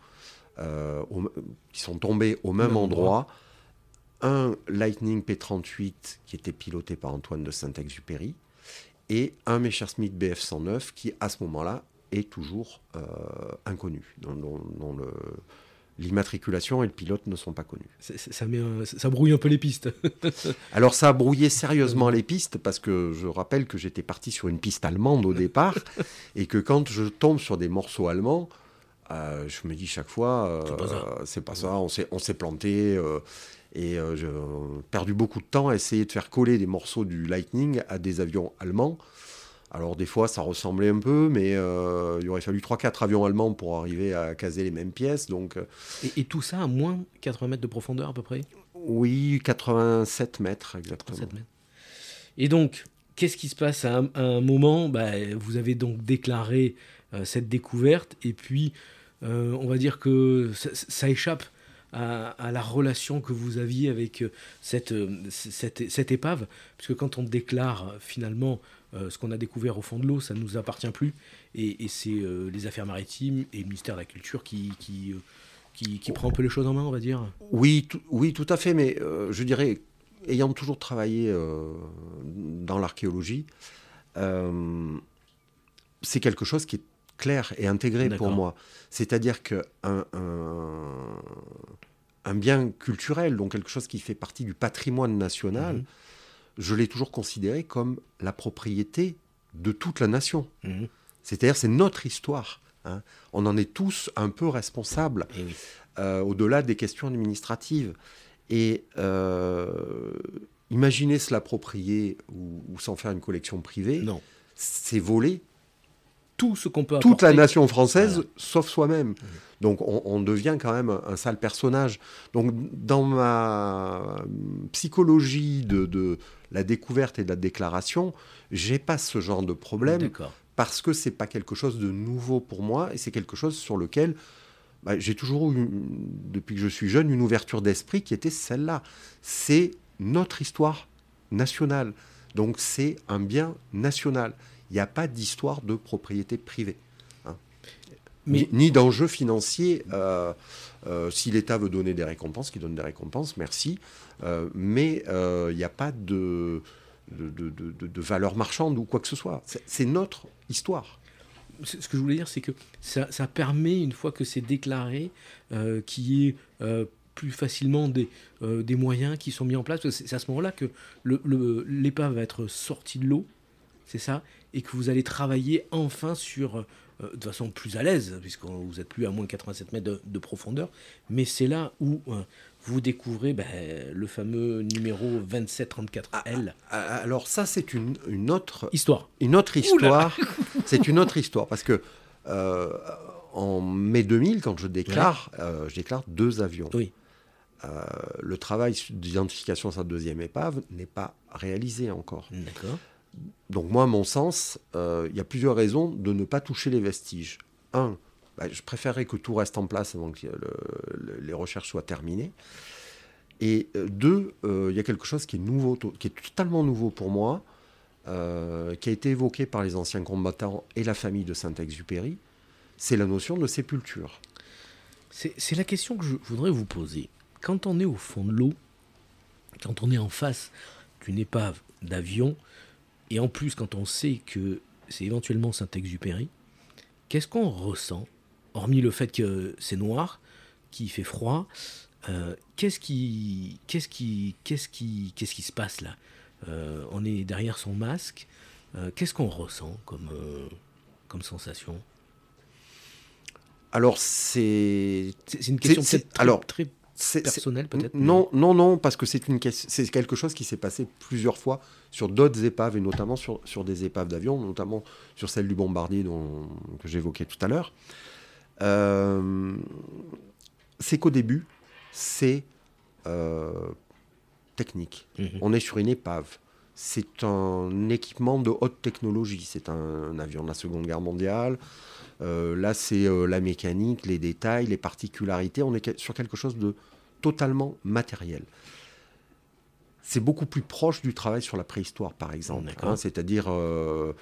qui sont tombés au même, endroit un Lightning P38 qui était piloté par Antoine de Saint-Exupéry et un Messerschmitt BF109 qui, à ce moment-là, est toujours euh, inconnu, dont, l'immatriculation et le pilote ne sont pas connus. Ça, ça, brouille un peu les pistes. Alors ça a brouillé sérieusement les pistes parce que je rappelle que j'étais parti sur une piste allemande au départ et que quand je tombe sur des morceaux allemands, euh, je me dis chaque fois, c'est pas ça, euh, on s'est planté. Et euh, j'ai perdu beaucoup de temps à essayer de faire coller des morceaux du Lightning à des avions allemands. Alors des fois ça ressemblait un peu, mais euh, il aurait fallu 3-4 avions allemands pour arriver à caser les mêmes pièces. Donc, euh, et, tout ça à moins 80 mètres de profondeur à peu près? Oui, 87 mètres exactement. mètres. Et donc, qu'est-ce qui se passe à un, moment? Bah, Vous avez donc déclaré cette découverte, et puis on va dire que ça échappe à, la relation que vous aviez avec euh, cette, euh, cette, cette, épave, puisque quand on déclare euh, finalement ce qu'on a découvert au fond de l'eau, ça ne nous appartient plus, et, c'est les affaires maritimes et le ministère de la Culture qui, qui, qui, prend un peu les choses en main, on va dire. Oui, oui tout à fait, mais je dirais, ayant toujours travaillé dans l'archéologie, c'est quelque chose qui est clair et intégré pour moi. C'est-à-dire qu'un un, un, bien culturel, donc quelque chose qui fait partie du patrimoine national, mhm. je l'ai toujours considéré comme la propriété de toute la nation. Mhm. C'est-à-dire c'est notre histoire. Hein. On en est tous un peu responsables, eh euh, au-delà des questions administratives. Et euh, imaginer se l'approprier ou, ou s'en faire une collection privée, c'est voler tout ce qu'on peut Toute la nation française, sauf soi-même. Donc on, devient quand même un, sale personnage. Donc dans ma psychologie de, la découverte et de la déclaration, j'ai pas ce genre de problème parce que c'est pas quelque chose de nouveau pour moi et c'est quelque chose sur lequel bah, j'ai toujours eu, depuis que je suis jeune, une ouverture d'esprit qui était celle-là. C'est notre histoire nationale. Donc c'est un bien national. Il n'y a pas d'histoire de propriété privée. Hein. Mais... Ni, d'enjeu financier. Euh, euh, si l'État veut donner des récompenses, qu'il donne des récompenses, merci. Euh, mais il n'y a pas de, de, valeur marchande ou quoi que ce soit. C'est notre histoire ce que je voulais dire, c'est que ça, permet, une fois que c'est déclaré, qu'il y ait plus facilement des, des moyens qui sont mis en place. C'est à ce moment-là que l'épave va être sortie de l'eau c'est ça, et que vous allez travailler enfin sur, euh, de façon plus à l'aise, puisque vous n'êtes plus à moins de 87 mètres de, profondeur, mais c'est là où euh, vous découvrez ben, le fameux numéro 2734L. Ah, ah, alors ça, c'est une, une, autre histoire. Une autre histoire. c'est une autre histoire, parce que euh, en mai 2000, quand je déclare, je déclare deux avions. Oui. le travail d'identification de sa deuxième épave n'est pas réalisé encore. D'accord. Donc moi, à mon sens, euh, il y a plusieurs raisons de ne pas toucher les vestiges. Un, bah, je préférerais que tout reste en place avant que les recherches soient terminées. Et euh, deux, euh, il y a quelque chose qui est nouveau, qui est totalement nouveau pour moi, qui a été évoqué par les anciens combattants et la famille de Saint-Exupéry, c'est la notion de sépulture. C'est la question que je voudrais vous poser. Quand on est au fond de l'eau, quand on est en face d'une épave d'avion, et en plus, quand on sait que c'est éventuellement Saint-Exupéry, qu'est-ce qu'on ressent Hormis le fait que c'est noir, qu'il fait froid, euh, qu'est-ce qui, qu'est-ce qui, qu'est-ce qui, qu'est-ce qui se passe là? Euh, On est derrière son masque. Euh, qu'est-ce qu'on ressent comme, comme sensation? Alors c'est, c'est une question peut-être très, alors, très personnel peut-être Non, non, non, parce que c'est c'est quelque chose qui s'est passé plusieurs fois sur d'autres épaves et notamment sur, sur des épaves d'avion, notamment sur celle du bombardier dont, que j'évoquais tout à l'heure. Euh, c'est qu'au début, c'est euh, technique. Mhm. On est sur une épave. C'est un équipement de haute technologie. C'est un, avion de la Seconde Guerre mondiale. Euh, là, c'est la mécanique, les détails, les particularités. On est sur quelque chose de totalement matériel. C'est beaucoup plus proche du travail sur la préhistoire, par exemple. Hein, c'est-à-dire, euh,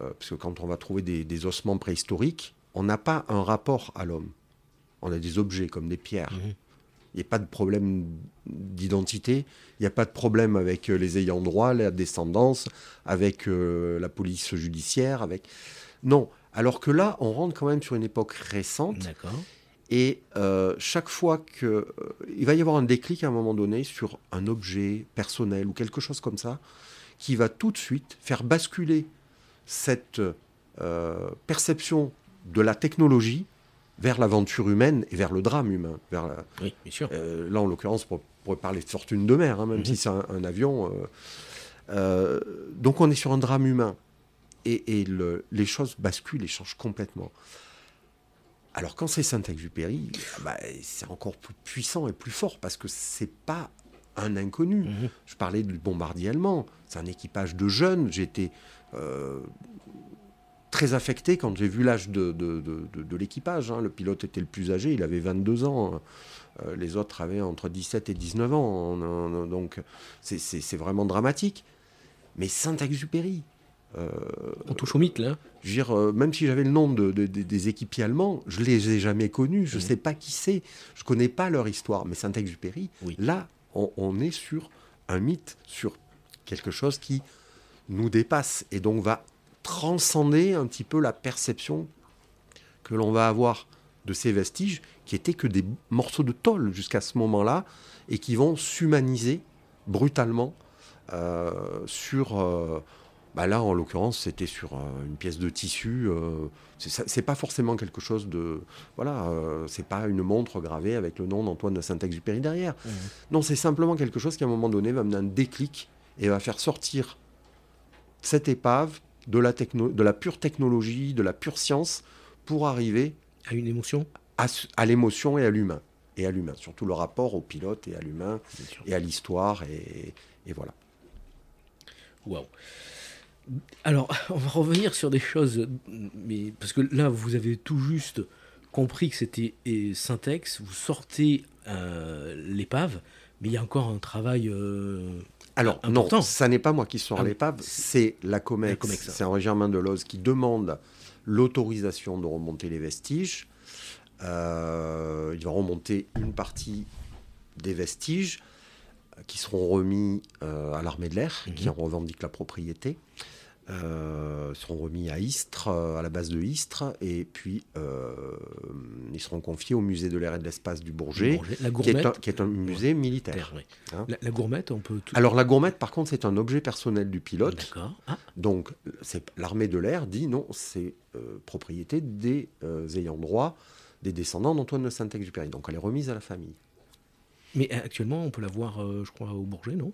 euh, parce que quand on va trouver des, ossements préhistoriques, on n'a pas un rapport à l'homme. On a des objets comme des pierres. Mhm. Il n'y a pas de problème d'identité, il n'y a pas de problème avec euh, les ayants droit, la descendance, avec la police judiciaire, avec... Non, alors que là, on rentre quand même sur une époque récente. D'accord. Et euh, chaque fois que euh, il va y avoir un déclic à un moment donné sur un objet personnel ou quelque chose comme ça, qui va tout de suite faire basculer cette euh, perception de la technologie vers l'aventure humaine et vers le drame humain. Vers oui, bien sûr. là, en l'occurrence, on pourrait parler de fortune de mer, hein, même mhm. si c'est un, avion. donc, on est sur un drame humain. Et, les choses basculent et changent complètement. Alors quand c'est Saint-Exupéry, bah, c'est encore plus puissant et plus fort parce que c'est pas un inconnu. Mhm. Je parlais du bombardier allemand, c'est un équipage de jeunes. J'étais euh, très affecté quand j'ai vu l'âge de, de, l'équipage. Hein. Le pilote était le plus âgé, il avait 22 ans. Hein. Euh, les autres avaient entre 17 et 19 ans. donc c'est vraiment dramatique. Mais Saint-Exupéry, euh, On touche au mythe, là. Je veux dire, euh, même si j'avais le nom de, des équipiers allemands, je ne les ai jamais connus, je ne mmh. sais pas qui c'est, je ne connais pas leur histoire. Mais Saint-Exupéry, là, on, est sur un mythe, sur quelque chose qui nous dépasse et donc va transcender un petit peu la perception que l'on va avoir de ces vestiges qui étaient que des morceaux de tôle jusqu'à ce moment-là et qui vont s'humaniser brutalement euh, sur bah là, en l'occurrence, c'était sur euh, une pièce de tissu. Euh, c'est pas forcément quelque chose de. Voilà, euh, c'est pas une montre gravée avec le nom d'Antoine de Saint-Exupéry derrière. Mmh. Non, c'est simplement quelque chose qui, à un moment donné, va mener un déclic et va faire sortir cette épave de la, techno, de la pure technologie, de la pure science, pour arriver À une émotion à, l'émotion et à l'humain. Et à l'humain, surtout le rapport au pilote et à l'humain et à l'histoire. Et, et voilà. Waouh. Alors, on va revenir sur des choses, mais parce que là, vous avez tout juste compris que c'était Syntex, vous sortez euh, l'épave, mais il y a encore un travail. euh, Alors, Important. non, ça n'est pas moi qui sors Ah l'épave, c'est la COMEX. C'est Henri Germain Deloze qui demande l'autorisation de remonter les vestiges. Euh, il va remonter une partie des vestiges euh, qui seront remis euh, à l'armée de l'air, Mhm. qui en revendique la propriété. Euh, seront remis à Istres, euh, à la base de Istres, et puis euh, ils seront confiés au musée de l'air et de l'espace du Bourget, Bourget. La qui est, un, qui est un musée militaire. ouais. hein. La, la gourmette, on peut tout. Alors la gourmette, par contre, c'est un objet personnel du pilote. D'accord. Ah, Donc l'armée de l'air dit non, c'est propriété des ayants droit, des descendants d'Antoine de Saint-Exupéry. Donc elle est remise à la famille. mais actuellement, on peut la voir, euh, je crois, au Bourget, non?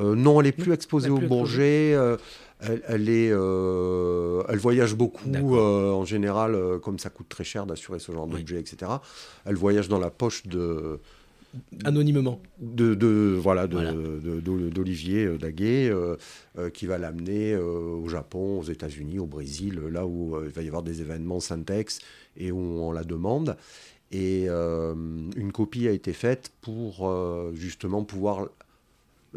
Euh, non, elle est plus exposée elle est au plus Bourget. euh, elle, elle est, euh, elle voyage beaucoup. En général, comme ça coûte très cher d'assurer ce genre Oui. d'objet, etc. Elle voyage dans la poche de, Anonymement. de, de- voilà d'Olivier Daguet qui va l'amener au Japon, aux États-Unis, au Brésil, là où il va y avoir des événements Syntex et où on la demande. Et une copie a été faite pour justement pouvoir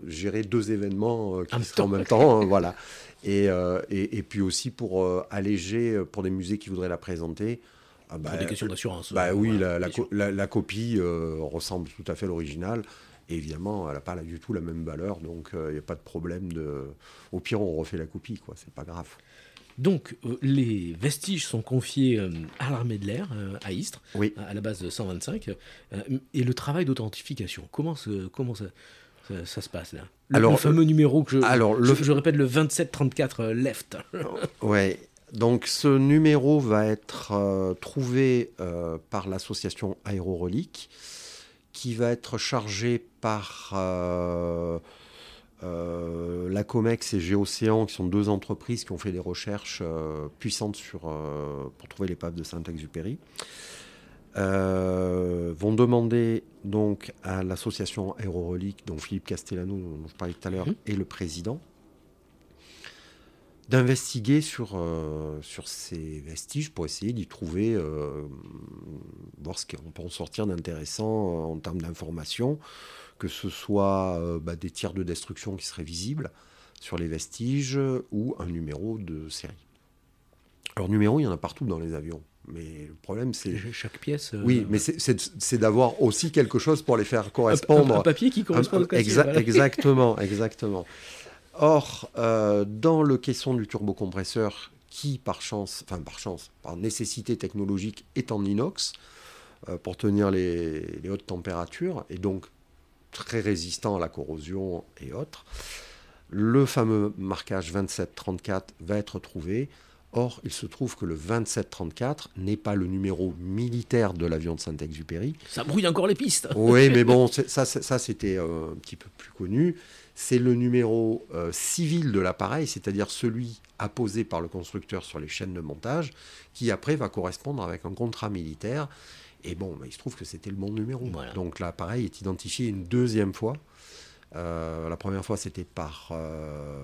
gérer deux événements euh, qui En en temps. même temps, hein, voilà. Et, euh, et, et puis aussi pour euh, alléger pour des musées qui voudraient la présenter. ah bah, Pour des questions d'assurance. bah oui, la, la bien sûr. co- la- la copie euh, ressemble tout à fait à l'original. Et évidemment, elle n'a pas là du tout la même valeur, donc il n'y a pas de problème de. Au pire, on refait la copie, quoi. C'est pas grave. Donc, euh, les vestiges sont confiés à l'armée de l'air, à Istres, Oui. à la base de 125. euh, et le travail d'authentification, comment, se- comment ça, ça- ça se passe là le, Alors, le fameux numéro que je, alors, je, le- je répète, le 2734 euh, left. Ouais. Donc ce numéro va être euh, trouvé euh, par l'association Aérorelique, qui va être chargé par euh, euh, la Comex et Géocéan, qui sont deux entreprises qui ont fait des recherches euh, puissantes sur, euh, pour trouver l'épave de Saint-Exupéry. Euh, vont demander donc à l'association Aérorelique, dont Philippe Castellano, dont je parlais tout à l'heure, Mhm. est le président, d'investiguer sur, euh, sur ces vestiges pour essayer d'y trouver, euh, voir ce qu'on peut en sortir d'intéressant en termes d'informations, que ce soit bah, des tirs de destruction qui seraient visibles sur les vestiges ou un numéro de série. Alors numéro, il y en a partout dans les avions, mais le problème c'est... Chaque pièce. euh, Oui, mais c'est- d'avoir aussi quelque chose pour les faire correspondre. un- un papier qui correspond Un- au exa- voilà. Exactement, exactement. Or, euh, dans le caisson du turbocompresseur, qui par chance, enfin par chance, par nécessité technologique est en inox euh, pour tenir les, les hautes températures et donc très résistant à la corrosion et autres, le fameux marquage 2734 va être trouvé. Or, il se trouve que le 2734 n'est pas le numéro militaire de l'avion de Saint-Exupéry, Ça brouille encore les pistes. oui, mais bon, ça, c'était euh, un petit peu plus connu. C'est le numéro euh, civil de l'appareil, c'est-à-dire celui apposé par le constructeur sur les chaînes de montage, qui après va correspondre avec un contrat militaire. Et bon, bah, il se trouve que c'était le bon numéro. Voilà. Donc l'appareil est identifié une deuxième fois. Euh, la première fois, c'était par euh,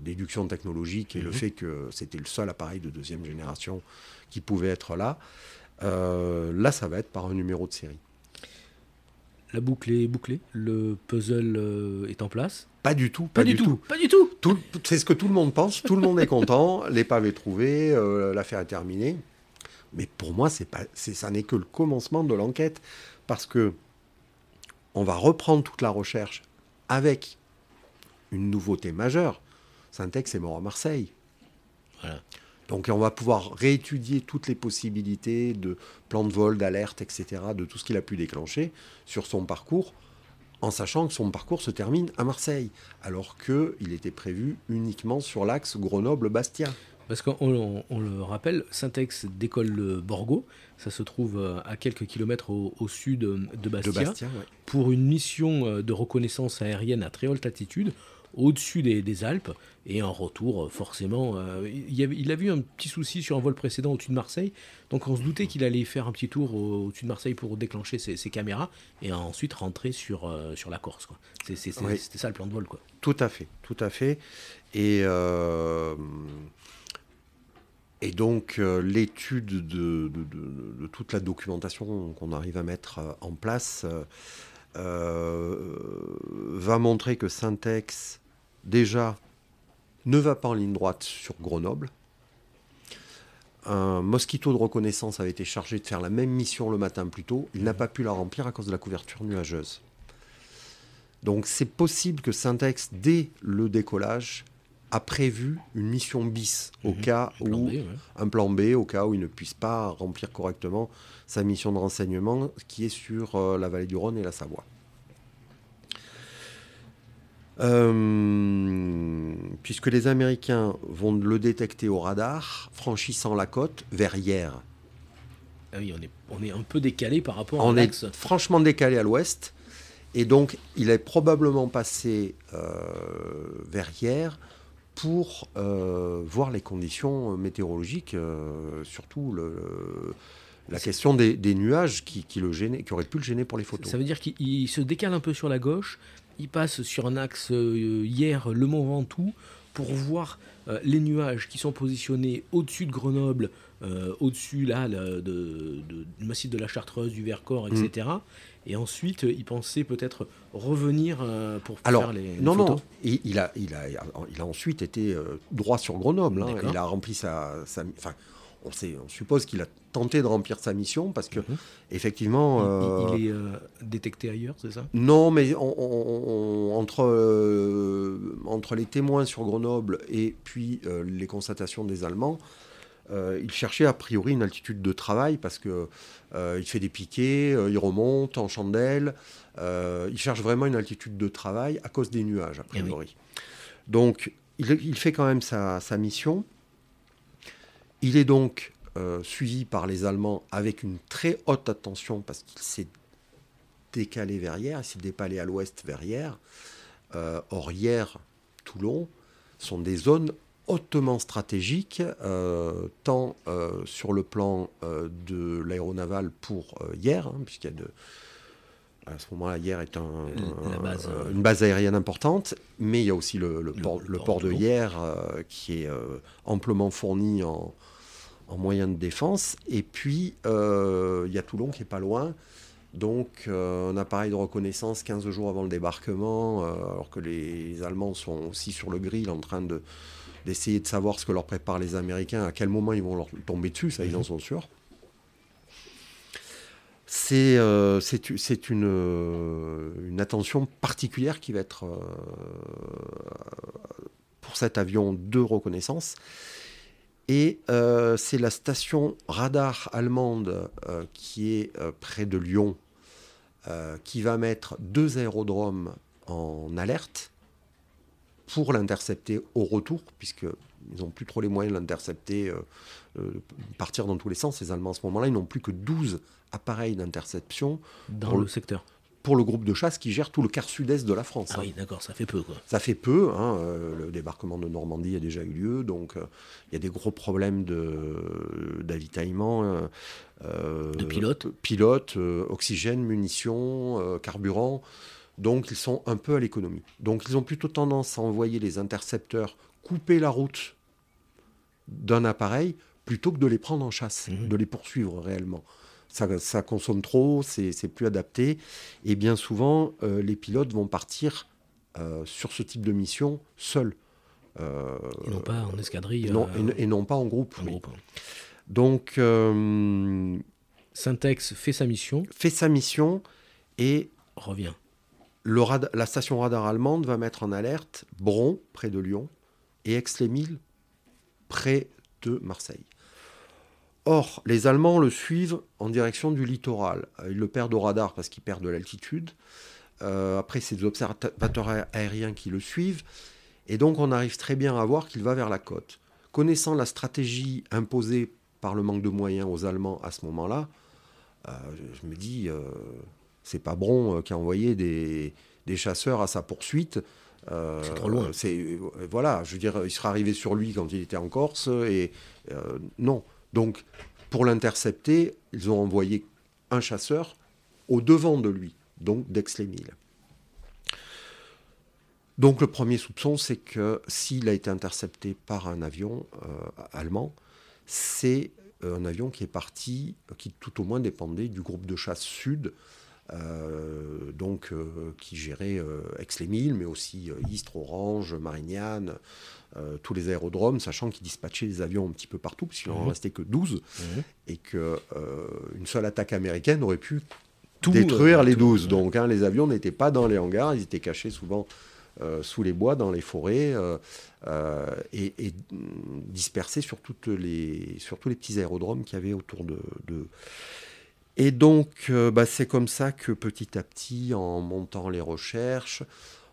déduction technologique et le Mhm. fait que c'était le seul appareil de deuxième génération qui pouvait être là. Euh, là, ça va être par un numéro de série. La boucle est bouclée, le puzzle est en place. Pas du tout, Pas, du, tout. pas du tout. Tout- c'est ce que tout le monde pense, tout le monde est content, l'épave est trouvée, l'affaire est terminée. Mais pour moi, c'est pas, ça n'est que le commencement de l'enquête, parce que on va reprendre toute la recherche avec une nouveauté majeure. Syntex est mort à Marseille. Voilà. Donc on va pouvoir réétudier toutes les possibilités de plan de vol, d'alerte, etc., de tout ce qu'il a pu déclencher sur son parcours, en sachant que son parcours se termine à Marseille, alors qu'il était prévu uniquement sur l'axe Grenoble-Bastia. Parce qu'on on- on le rappelle, Syntex décolle le Borgo, ça se trouve euh, à quelques kilomètres au, au sud euh, de Bastia, De Bastia, ouais. pour une mission euh, de reconnaissance aérienne à très haute altitude. au-dessus des, Alpes. Et en retour, forcément, il, il, a vu un petit souci sur un vol précédent au-dessus de Marseille. Donc on se doutait qu'il allait faire un petit tour au-dessus de Marseille pour déclencher ses, caméras et ensuite rentrer sur, sur la Corse. C'était ça le plan de vol. Quoi. Tout à fait, tout à fait. Et et donc euh, l'étude de, toute la documentation qu'on arrive à mettre euh, en place euh, va montrer que Syntex, déjà, ne va pas en ligne droite sur Grenoble. Un mosquito de reconnaissance avait été chargé de faire la même mission le matin plus tôt. Il n'a pas pu la remplir à cause de la couverture nuageuse. Donc c'est possible que Syntex, dès le décollage, a prévu une mission bis au mhm. cas où un plan B au cas où il ne puisse pas remplir correctement sa mission de renseignement qui est sur euh, la vallée du Rhône et la Savoie. Euh, puisque les Américains vont le détecter au radar, franchissant la côte vers hier. Ah oui, on est, on est un peu décalé par rapport on est franchement décalé à l'ouest. Et donc, il est probablement passé euh, vers hier pour euh, voir les conditions météorologiques, euh, surtout le, la question des, nuages qui, le gênaient, qui auraient pu le gêner pour les photos. Ça veut dire qu'il se décale un peu sur la gauche, il passe sur un axe euh, hier Le Mont Ventoux pour voir les nuages qui sont positionnés au-dessus de Grenoble, au-dessus là de, du massif de la Chartreuse, du Vercors, etc. Et ensuite, il pensait peut-être revenir euh, pour faire les, non, photos. Non, il, il, a, il, a, il a ensuite été euh, droit sur Grenoble. Hein. il a rempli sa, enfin, on, sait, on suppose qu'il a tenté de remplir sa mission parce que, mhm. effectivement. il, euh, est détecté ailleurs, c'est ça? Non, mais entre, entre les témoins sur Grenoble et puis les constatations des Allemands, euh, il cherchait a priori une altitude de travail parce que euh, il fait des piquets, euh, il remonte en chandelle. il cherche vraiment une altitude de travail à cause des nuages a eh priori. Donc il, fait quand même sa, mission. Il est donc suivi par les Allemands avec une très haute attention parce qu'il s'est décalé vers hier, il s'est dépalé à l'ouest vers hier. or hier, Toulon sont des zones hautement stratégique, euh, tant euh, sur le plan euh, de l'aéronaval pour hier, hein, puisqu'il y a de, à ce moment-là, hier est une base aérienne importante, mais il y a aussi le, port, le port, de hier qui est amplement fourni en, en, moyens de défense. Et puis, il y a Toulon qui est pas loin. Donc, un appareil de reconnaissance 15 jours avant le débarquement, alors que les Allemands sont aussi sur le grill en train de, d'essayer de savoir ce que leur préparent les Américains, à quel moment ils vont leur tomber dessus, ça ils en mhm. sont sûrs. C'est euh, une, euh, une, attention particulière qui va être euh, pour cet avion de reconnaissance. Et c'est la station radar allemande qui est près de Lyon qui va mettre deux aérodromes en alerte pour l'intercepter au retour, puisqu'ils n'ont plus trop les moyens de l'intercepter, euh, euh, partir dans tous les sens. Les Allemands, à ce moment-là, ils n'ont plus que 12 appareils d'interception. Dans le, secteur pour le groupe de chasse qui gère tout le quart sud-est de la France. Ah hein. oui, d'accord, ça fait peu. Quoi. Ça fait peu. Hein, euh, le débarquement de Normandie a déjà eu lieu, donc il y a des gros problèmes d'avitaillement. de pilotes Pilotes, oxygène, munitions, carburant. Donc ils sont un peu à l'économie. Donc ils ont plutôt tendance à envoyer les intercepteurs couper la route d'un appareil plutôt que de les prendre en chasse, mhm. de les poursuivre réellement. Ça, consomme trop, c'est plus adapté. Et bien souvent, euh, les pilotes vont partir euh, sur ce type de mission seuls. Euh, et non pas en escadrille. et, non pas en groupe. Donc. Syntex fait sa mission. Fait sa mission et. Revient la station radar allemande va mettre en alerte Bron, près de Lyon, et Aix-les-Milles, près de Marseille. Or, les Allemands le suivent en direction du littoral. Ils le perdent au radar parce qu'ils perdent de l'altitude. Euh, après, c'est des observateurs aériens qui le suivent. Et donc, on arrive très bien à voir qu'il va vers la côte. Connaissant la stratégie imposée par le manque de moyens aux Allemands à ce moment-là, euh, je me dis, euh, c'est pas Bron euh, qui a envoyé des, chasseurs à sa poursuite. Euh, C'est trop loin. C'est euh, voilà, je veux dire, il serait arrivé sur lui quand il était en Corse et euh, non. Donc pour l'intercepter, ils ont envoyé un chasseur au devant de lui, donc d'Aix-les-Milles. Donc le premier soupçon, c'est que s'il a été intercepté par un avion euh, allemand, c'est un avion qui est parti, qui tout au moins dépendait du groupe de chasse sud, euh, donc euh, qui gérait euh, Aix-les-Milles, mais aussi Istres, Orange, Marignane, tous les aérodromes, sachant qu'ils dispatchaient des avions un petit peu partout, puisqu'il n'en Mhm. restait que 12, Mhm. et qu'une seule attaque américaine aurait pu Tout, détruire les tout, 12. ouais. Donc hein, les avions n'étaient pas dans les hangars, ils étaient cachés souvent euh, sous les bois, dans les forêts, euh, euh, et, et, dispersés sur, toutes les, sur tous les petits aérodromes qu'il y avait autour de... de- Et donc euh, bah, c'est comme ça que petit à petit, en montant les recherches,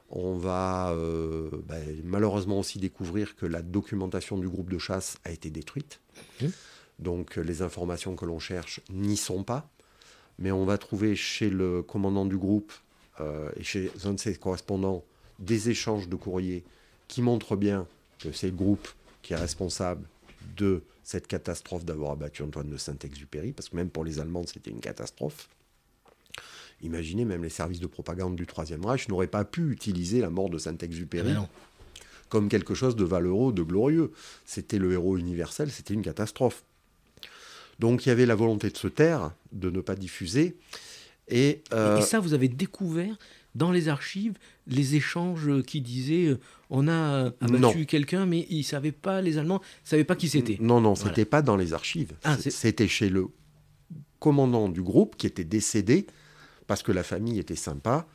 on va euh, bah, malheureusement aussi découvrir que la documentation du groupe de chasse a été détruite. Mhm. Donc euh, les informations que l'on cherche n'y sont pas mais on va trouver chez le commandant du groupe euh, et chez un de ses correspondants des échanges de courriers qui montrent bien que c'est le groupe qui est responsable de cette catastrophe d'avoir abattu Antoine de Saint-Exupéry, parce que même pour les Allemands, c'était une catastrophe. Imaginez, même les services de propagande du Troisième Reich n'auraient pas pu utiliser la mort de Saint-Exupéry comme quelque chose de valeureux, de glorieux. C'était le héros universel, c'était une catastrophe. Donc il y avait la volonté de se taire, de ne pas diffuser. Et, euh, Et ça, vous avez découvert dans les archives les échanges qui disaient euh, on a abattu Non. quelqu'un, mais ils ne savaient pas, les Allemands ne savaient pas qui c'était. non, non, Voilà. c'était pas dans les archives. Ah, c'était chez le commandant du groupe qui était décédé parce que la famille était sympa,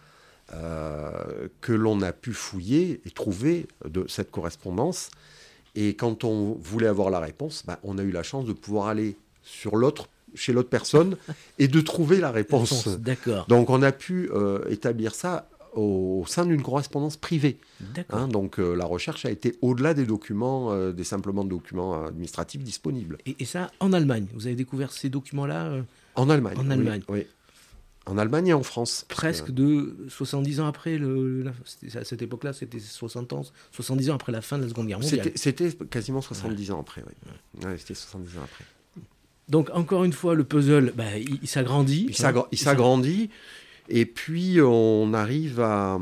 euh, que l'on a pu fouiller et trouver de cette correspondance. Et quand on voulait avoir la réponse, bah, on a eu la chance de pouvoir aller sur l'autre, chez l'autre personne, et de trouver la réponse. D'accord. Donc on a pu euh, établir ça au, au sein d'une correspondance privée. D'accord. hein. donc euh, la recherche a été au-delà des documents, euh, des simplement documents administratifs disponibles. Et, et ça, en Allemagne, vous avez découvert ces documents-là En Allemagne. En Allemagne. Oui, En Allemagne et en France. presque que- de 70 ans après, le, la- à cette époque-là, c'était 60 ans, 70 ans après la fin de la Seconde Guerre mondiale. C'était quasiment 70 ans après. Oui. Ouais, C'était 70 ans après. Donc, encore une fois, le puzzle, bah, il, il s'agrandit. Il s'agra- il Il s'agrandit. Et puis, on arrive à,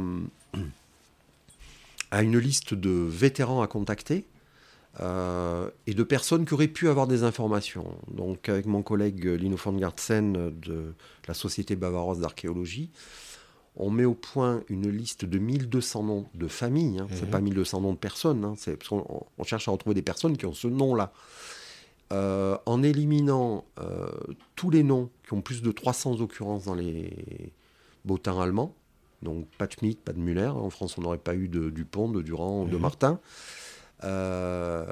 à une liste de vétérans à contacter euh, et de personnes qui auraient pu avoir des informations. Donc, avec mon collègue Lino von Gartzen de la Société bavaroise d'archéologie, on met au point une liste de 1200 noms de familles. Hein. C'est Mhm. pas 1200 noms de personnes. hein. C'est parce qu'on on cherche à retrouver des personnes qui ont ce nom-là. Euh, en éliminant euh, tous les noms qui ont plus de 300 occurrences dans les bottins allemands, donc pas de Schmitt, pas de Müller, en France on n'aurait pas eu de Dupont, de Durand, de Mhm. Martin. Euh,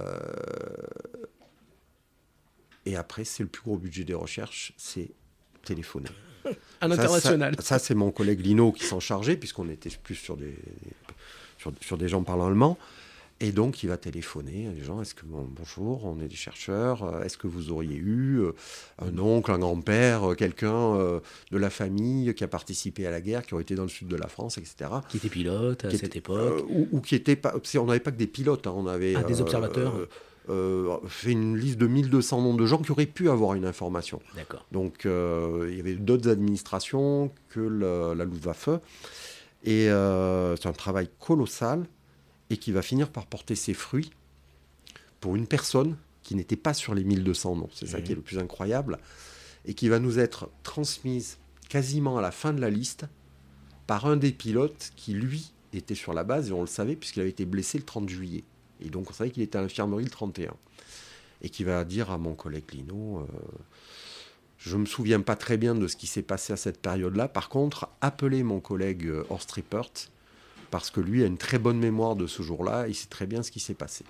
Et après, c'est le plus gros budget des recherches, c'est téléphoner. À Ça, l'international. Ça, ça, c'est mon collègue Lino qui s'en chargeait, puisqu'on était plus sur des, sur, sur des gens parlant allemand. Et donc, il va téléphoner à des gens. Est-ce que, bon, bonjour, on est des chercheurs. euh, Est-ce que vous auriez eu euh, un oncle, un grand-père, euh, quelqu'un de la famille qui a participé à la guerre, qui aurait été dans le sud de la France, etc. Qui était pilote à Qui cette était- époque. euh, ou, ou qui était pas. qu'on n'avait pas que des pilotes, hein, on avait. Ah, des observateurs. euh, euh, fait une liste de 1200 noms de gens qui auraient pu avoir une information. D'accord. Donc il y avait d'autres administrations que la, la Luftwaffe. Et c'est un travail colossal et qui va finir par porter ses fruits pour une personne qui n'était pas sur les 1200 noms. C'est ça qui est le plus incroyable. Et qui va nous être transmise quasiment à la fin de la liste par un des pilotes qui, lui, était sur la base et on le savait puisqu'il avait été blessé le 30 juillet. Et donc on savait qu'il était à l'infirmerie le 31. Et qui va dire à mon collègue Lino, euh, je me souviens pas très bien de ce qui s'est passé à cette période-là. Par contre, appelez mon collègue euh, Horst Rippert, parce que lui a une très bonne mémoire de ce jour-là, il sait très bien ce qui s'est passé.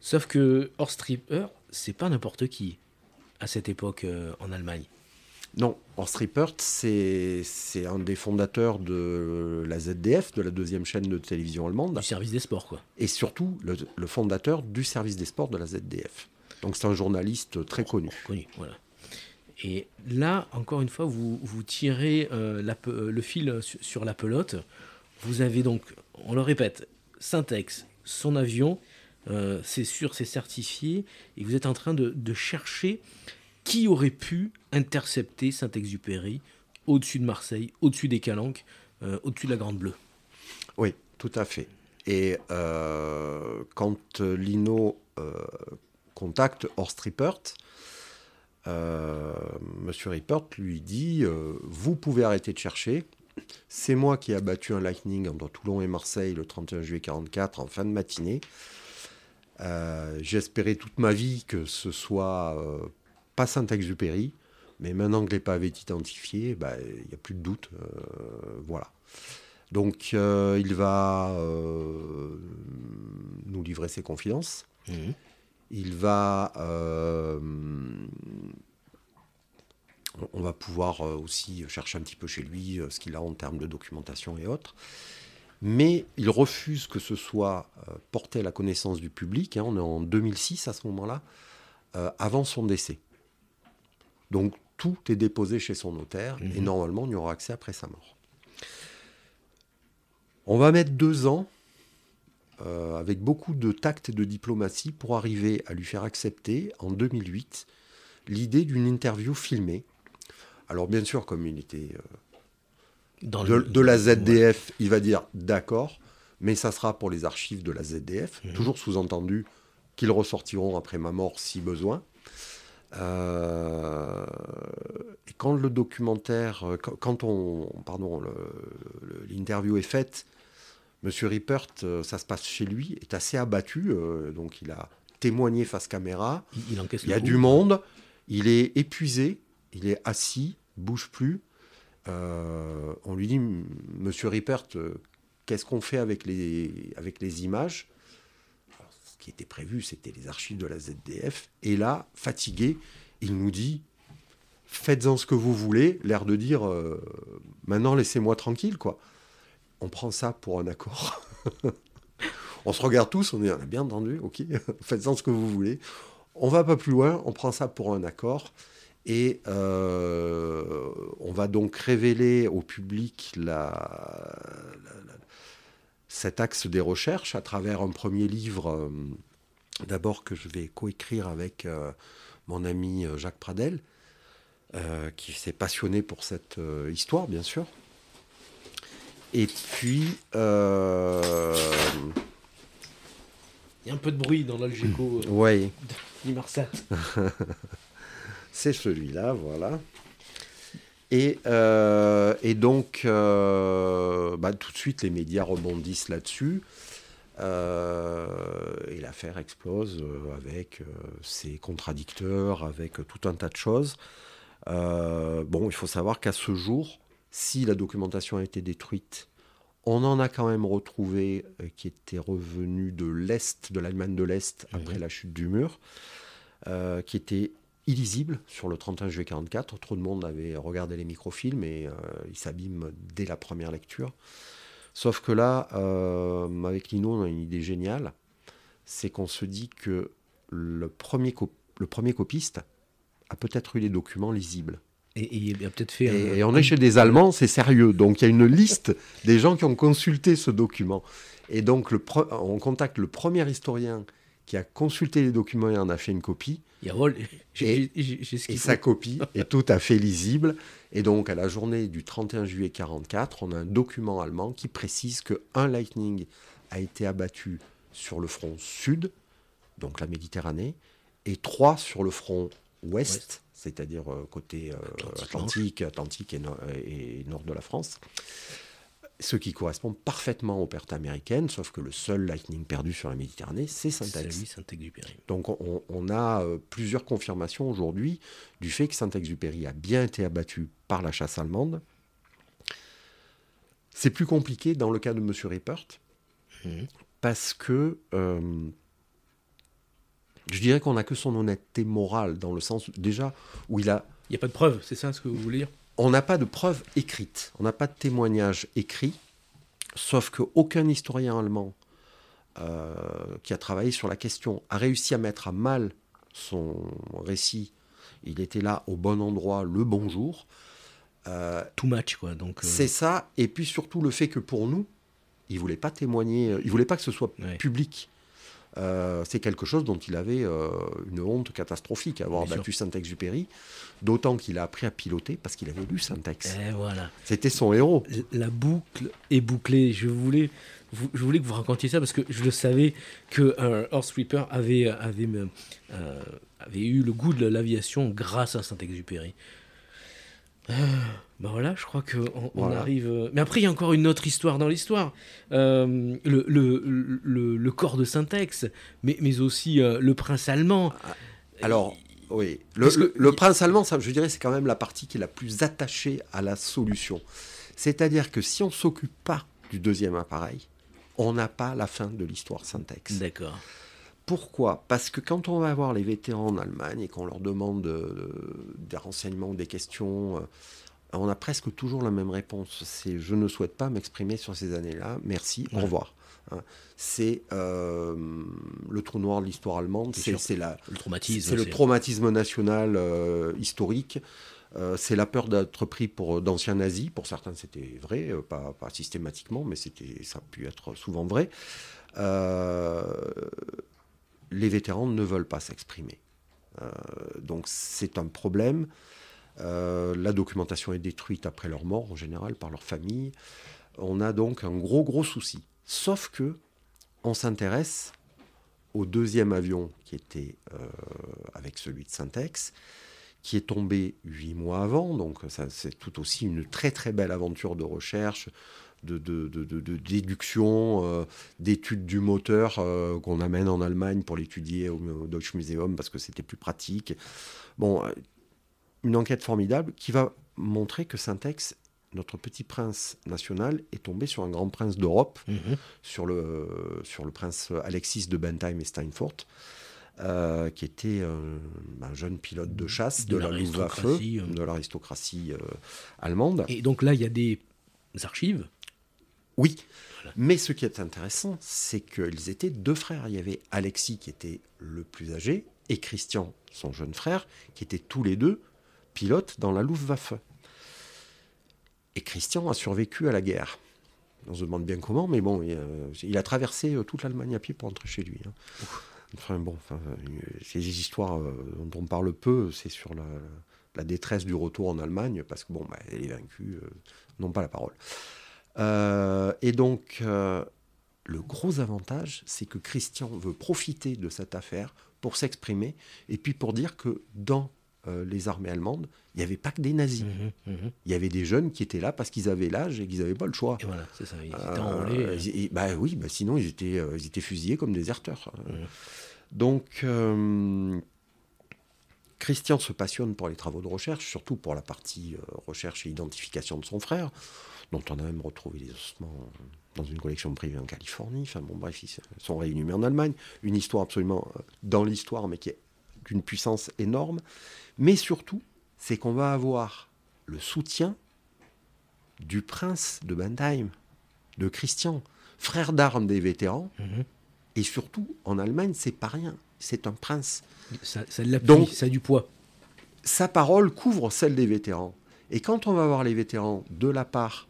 Sauf que Horst Ripper, c'est pas n'importe qui à cette époque euh, en Allemagne. Non, Horst Rippert, c'est un des fondateurs de la ZDF, de la deuxième chaîne de télévision allemande, Du service des sports, quoi. et surtout le, le fondateur du service des sports de la ZDF. Donc c'est un journaliste très connu. Connu, voilà. Et là, encore une fois, vous, vous tirez euh, la euh, le fil sur la pelote Vous avez donc, on le répète, Syntex, son avion, euh, c'est sûr, c'est certifié, et vous êtes en train de, chercher qui aurait pu intercepter Saint-Exupéry au-dessus de Marseille, au-dessus des Calanques, euh, au-dessus de la Grande Bleue. Oui, tout à fait. Et euh, quand Lino contacte Horst Rippert, Monsieur Rippert lui dit Vous pouvez arrêter de chercher. C'est moi qui ai abattu un Lightning entre Toulon et Marseille le 31 juillet 44 en fin de matinée. J'ai espéré toute ma vie que ce soit pas Saint-Exupéry, mais maintenant que l'épave est identifiée, bah, il n'y a plus de doute. voilà. Donc euh, il va euh, nous livrer ses confidences. Mhm. Il va... Euh, on va pouvoir aussi chercher un petit peu chez lui ce qu'il a en termes de documentation et autres. Mais il refuse que ce soit porté à la connaissance du public. Hein. on est en 2006 à ce moment-là, avant son décès. Donc tout est déposé chez son notaire et mhm. normalement on y aura accès après sa mort. On va mettre deux ans, euh, avec beaucoup de tact et de diplomatie, pour arriver à lui faire accepter, en 2008, l'idée d'une interview filmée. Alors bien sûr, comme il était euh, de, la ZDF, il va dire d'accord, mais ça sera pour les archives de la ZDF, mhm. toujours sous-entendu qu'ils ressortiront après ma mort si besoin. Euh, et quand le documentaire, quand on, pardon, l'interview est faite, Monsieur Rippert, euh, ça se passe chez lui, est assez abattu, euh, donc il a témoigné face caméra. Il, encaisse il y a du monde, il est épuisé, il est assis, bouge plus. Euh, on lui dit, Monsieur Rippert, qu'est-ce qu'on fait avec les, images? Ce qui était prévu, c'était les archives de la ZDF. Et là, fatigué, il nous dit, faites-en ce que vous voulez, l'air de dire, maintenant laissez-moi tranquille, quoi on prend ça pour un accord. on se regarde tous, on est bien entendu, ok, faites-en ce que vous voulez. On va pas plus loin, on prend ça pour un accord. Et euh, on va donc révéler au public cet axe des recherches à travers un premier livre, euh, d'abord que je vais coécrire avec euh, mon ami Jacques Pradel, qui s'est passionné pour cette histoire, bien sûr. Et puis. Il y a un peu de bruit dans l'Algeco. Oui. Marcel. C'est celui-là, voilà. Et, euh, et donc, bah, tout de suite, les médias rebondissent là-dessus. et l'affaire explose avec ses contradicteurs, avec tout un tas de choses. bon, il faut savoir qu'à ce jour, si la documentation a été détruite, on en a quand même retrouvé euh, qui était revenu de l'Est, de l'Allemagne de l'Est, après la chute du mur, euh, qui était illisible sur le 31 juillet 44. Trop de monde avait regardé les microfilms et euh, il s'abîme dès la première lecture. Sauf que là, avec Lino, on a une idée géniale. C'est qu'on se dit que le premier, le premier copiste a peut-être eu les documents lisibles. Et, il a peut-être fait. Et, on est chez des Allemands, c'est sérieux. Donc il y a une liste des gens qui ont consulté ce document. Et donc le on contacte le premier historien qui a consulté les documents et en a fait une copie. et, et sa copie est tout à fait lisible. Et donc à la journée du 31 juillet 44, on a un document allemand qui précise que un Lightning a été abattu sur le front sud, donc la Méditerranée, et trois sur le front ouest c'est-à-dire euh, côté euh, Atlantique, Atlantique, et, nord de la France. Ce qui correspond parfaitement aux pertes américaines, sauf que le seul Lightning perdu sur la Méditerranée, c'est Saint-Exupéry. Donc on, a euh, plusieurs confirmations aujourd'hui du fait que Saint-Exupéry a bien été abattu par la chasse allemande. C'est plus compliqué dans le cas de M. Rippert, mmh. parce que je dirais qu'on n'a que son honnêteté morale, dans le sens, déjà, où il a... Il n'y a pas de preuve, c'est ça ce que vous voulez dire? On n'a pas de preuve écrite, on n'a pas de témoignage écrit, sauf qu'aucun historien allemand euh, qui a travaillé sur la question a réussi à mettre à mal son récit. Il était là au bon endroit, le bon jour. Euh, Too much, quoi. Donc, euh, C'est ça, et puis surtout le fait que pour nous, Il voulait pas témoigner, il voulait pas que ce soit Ouais. public. Euh, c'est quelque chose dont il avait euh, une honte catastrophique, avoir Bien battu Saint-Exupéry, d'autant qu'il a appris à piloter parce qu'il avait lu Saint-Ex. Et voilà. C'était son héros. La boucle est bouclée. Je voulais, vous- je voulais que vous racontiez ça parce que je le savais que euh, Horse Reaper avait, avait, me- euh, avait eu le goût de l'aviation grâce à Saint-Exupéry. Ben voilà, je crois qu'on on Voilà. arrive. euh, Mais après, il y a encore une autre histoire dans l'histoire. Euh, le, le, le, le corps de Saint-Ex, mais, mais aussi euh, le prince allemand. Alors, oui, que- le prince allemand, ça, je dirais, c'est quand même la partie qui est la plus attachée à la solution. C'est-à-dire que si on ne s'occupe pas du deuxième appareil, on n'a pas la fin de l'histoire Syntex. D'accord. Pourquoi? Parce que quand on va voir les vétérans en Allemagne et qu'on leur demande euh, des renseignements, des questions, euh, on a presque toujours la même réponse. C'est je ne souhaite pas m'exprimer sur ces années-là. Merci, au revoir. Hein. C'est euh, le trou noir de l'histoire allemande. C'est la, Le traumatisme. c'est le traumatisme national euh, historique. Euh, c'est la peur d'être pris pour d'anciens nazis. Pour certains, c'était vrai, pas, pas systématiquement, mais c'était, ça a pu être souvent vrai. Euh, les vétérans ne veulent pas s'exprimer. Euh, donc c'est un problème. Euh, la documentation est détruite après leur mort, en général, par leur famille. On a donc un gros, gros souci. Sauf que on s'intéresse au deuxième avion qui était euh, avec celui de Syntex, qui est tombé huit mois avant. Donc c'est tout aussi une très très belle aventure de recherche, de, de, de- de- de déduction, euh, d'études du moteur euh, qu'on amène en Allemagne pour l'étudier au, au Deutsche Museum parce que c'était plus pratique. Bon, euh, une enquête formidable qui va montrer que Syntex, notre petit prince national, est tombé sur un grand prince d'Europe Mhm. sur le, sur le prince Alexis de Bentheim et Steinfurt, euh, qui était euh, un jeune pilote de chasse De de, la euh. de l'aristocratie allemande. Et donc là, il y a des archives. Oui, mais ce qui est intéressant, c'est qu'ils étaient deux frères. Il y avait Alexis qui était le plus âgé et Christian, son jeune frère, qui étaient tous les deux pilotes dans la Luftwaffe. Et Christian a survécu à la guerre. On se demande bien comment, mais bon, il, euh, il a traversé euh, toute l'Allemagne à pied pour rentrer chez lui. hein. Enfin bon, enfin, euh, c'est des histoires dont on parle peu, c'est sur la, la détresse du retour en Allemagne, parce que bon, bah, les vaincus euh, n'ont pas la parole. Euh, et donc, euh, le gros avantage, c'est que Christian veut profiter de cette affaire pour s'exprimer, et puis pour dire que dans euh, les armées allemandes, il n'y avait pas que des nazis. Mhm, mhm. Il y avait des jeunes qui étaient là parce qu'ils avaient l'âge et qu'ils n'avaient pas le choix. Et voilà, c'est ça. Ils étaient enrôlés. euh. bah oui, bah sinon ils étaient, euh, ils étaient fusillés comme déserteurs. Mhm. Donc, Christian se passionne pour les travaux de recherche, surtout pour la partie recherche et identification de son frère, dont on a même retrouvé les ossements dans une collection privée en Californie. Enfin bon, bref, ils sont réinhumés en Allemagne. Une histoire absolument euh, dans l'histoire, mais qui est d'une puissance énorme. Mais surtout, c'est qu'on va avoir le soutien du prince de Bentheim, de Christian, frère d'armes des vétérans. Mhm. Et surtout, en Allemagne, c'est pas rien. C'est un prince. Ça, ça Donc- ça a du poids. Sa parole couvre celle des vétérans. Et quand on va voir les vétérans de la part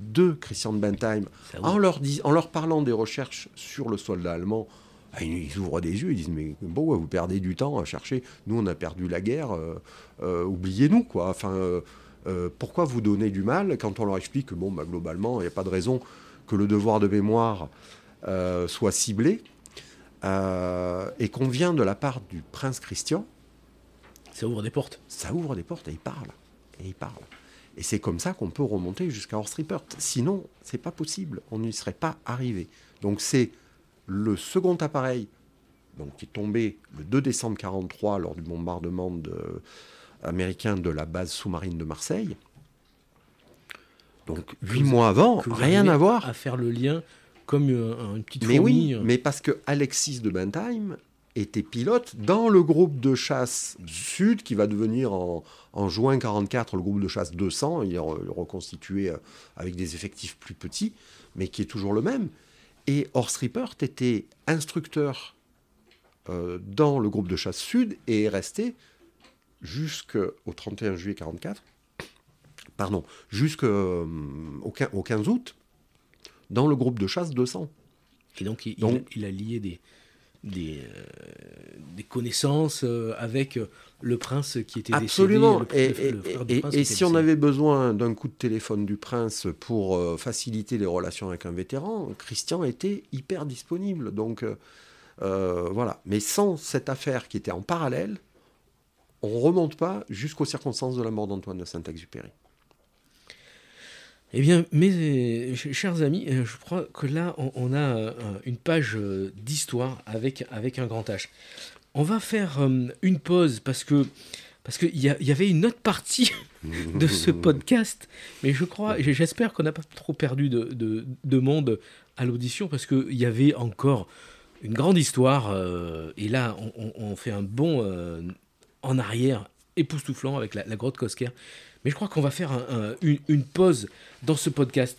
de Christian de Bentheim, en leur, dis- en leur parlant des recherches sur le soldat allemand, ah, ils ouvrent des yeux, ils disent Mais bon, vous perdez du temps à chercher? Nous, on a perdu la guerre, euh, euh, oubliez-nous, quoi. Enfin, euh, pourquoi vous donnez du mal quand on leur explique que, bon, bah, globalement, il n'y a pas de raison que le devoir de mémoire soit ciblé et qu'on vient de la part du prince Christian Ça ouvre des portes. ça ouvre des portes et il parle. Et il parle. Et c'est comme ça qu'on peut remonter jusqu'à Horst Rippert. Sinon, c'est pas possible. On n'y serait pas arrivé. Donc c'est le second appareil donc, qui est tombé le 2 décembre 1943 lors du bombardement de- américain de la base sous-marine de Marseille. Donc huit mois avant, rien à voir. À faire le lien comme euh, une petite Mais fourmi. oui, euh. mais parce que Alexis de Bentheim était pilote dans le groupe de chasse sud qui va devenir en, en juin 44 le groupe de chasse 200. Il est re- reconstitué euh, avec des effectifs plus petits, mais qui est toujours le même. Et Horst Rippert était instructeur euh, dans le groupe de chasse sud et est resté jusqu'au 31 juillet 44, pardon, jusqu'au 15 août dans le groupe de chasse 200. Et donc, il, a lié des, des, connaissances avec le prince qui était Absolument. décédé. Absolument. Et, si on avait besoin d'un coup de téléphone du prince pour faciliter les relations avec un vétéran, Christian était hyper disponible. Donc voilà. Mais sans cette affaire qui était en parallèle, on ne remonte pas jusqu'aux circonstances de la mort d'Antoine de Saint-Exupéry. Eh bien, mes chers amis, euh, je crois que là, on, a euh, une page euh, d'histoire avec, avec un grand H. On va faire une pause parce que parce qu'il y, y, avait une autre partie de ce podcast, mais je crois, j'espère qu'on n'a pas trop perdu de, de, monde à l'audition parce qu'il y avait encore une grande histoire. et là, on, fait un bond en arrière époustouflant avec la, grotte Kosker. Mais je crois qu'on va faire une, pause dans ce podcast.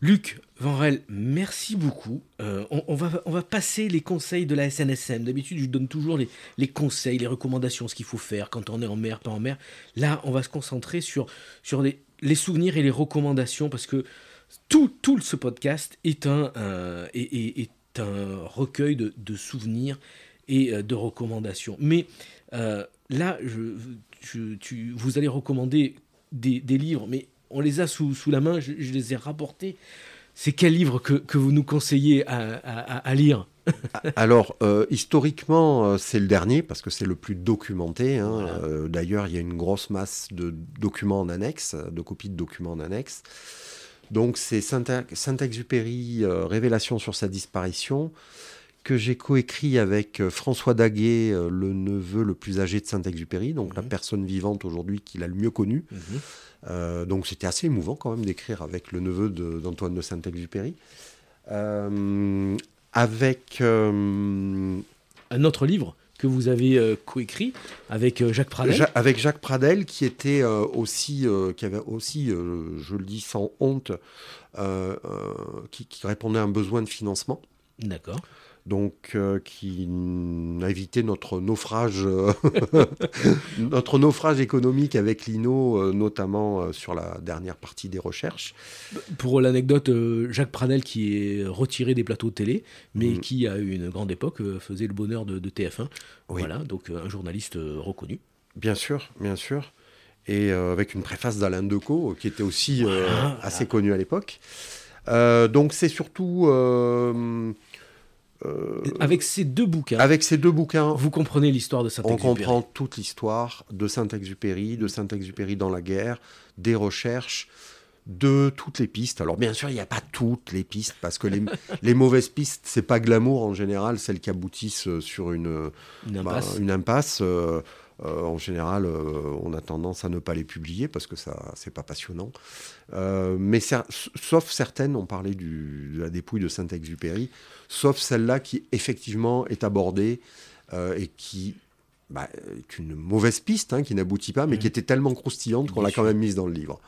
Luc Vanrel, merci beaucoup. Euh, on, va, on va passer les conseils de la SNSM. D'habitude, je donne toujours les, les, conseils, les recommandations, ce qu'il faut faire quand on est en mer, pas en mer. Là, on va se concentrer sur, sur les, les souvenirs et les recommandations parce que tout, tout ce podcast est un, est, est, un recueil de, de souvenirs et euh, de recommandations. Mais euh, là, je, tu, vous allez recommander des, livres, mais on les a sous, sous la main, je, les ai rapportés. C'est quel livre que, que vous nous conseillez à, à, lire? Alors, euh, historiquement, c'est le dernier parce que c'est le plus documenté. Hein. D'ailleurs, il y a une grosse masse de documents en annexe, de copies de documents en annexe. Donc, c'est Saint-Exupéry, Révélation sur sa disparition que j'ai coécrit avec euh, François Daguet, euh, le neveu le plus âgé de Saint-Exupéry, donc la mhm. personne vivante aujourd'hui qu'il a le mieux connue. Mhm. Euh, donc c'était assez émouvant quand même d'écrire avec le neveu d'Antoine de, Saint-Exupéry. avec un autre livre que vous avez coécrit avec Jacques Pradel. avec Jacques Pradel, qui était aussi, qui avait aussi, je le dis sans honte, qui, qui, répondait à un besoin de financement. D'accord donc euh, qui a évité notre naufrage, euh, notre naufrage économique avec Lino, euh, notamment sur la dernière partie des recherches. Pour l'anecdote, Jacques Pradel qui est retiré des plateaux de télé, mais mm. qui à une grande époque faisait le bonheur de, TF1. Voilà, donc un journaliste reconnu. Bien sûr, bien sûr. Et avec une préface d'Alain Decaux, qui était aussi assez connu à l'époque. donc c'est surtout euh, avec ces deux bouquins. Avec ces deux bouquins. Vous comprenez l'histoire de Saint-Exupéry. On comprend toute l'histoire de Saint-Exupéry, de Saint-Exupéry dans la guerre, des recherches, de toutes les pistes. Alors bien sûr, il n'y a pas toutes les pistes parce que les, les mauvaises pistes, c'est pas glamour en général, celles qui aboutissent sur une, une bah, une impasse euh, euh, en général, on a tendance à ne pas les publier parce que ça, c'est pas passionnant. mais sauf certaines, on parlait du, de la dépouille de Saint-Exupéry sauf celle-là qui effectivement est abordée euh, et qui bah, est une mauvaise piste, hein, qui n'aboutit pas, mais qui était tellement croustillante qu'on l'a quand même mise dans le livre.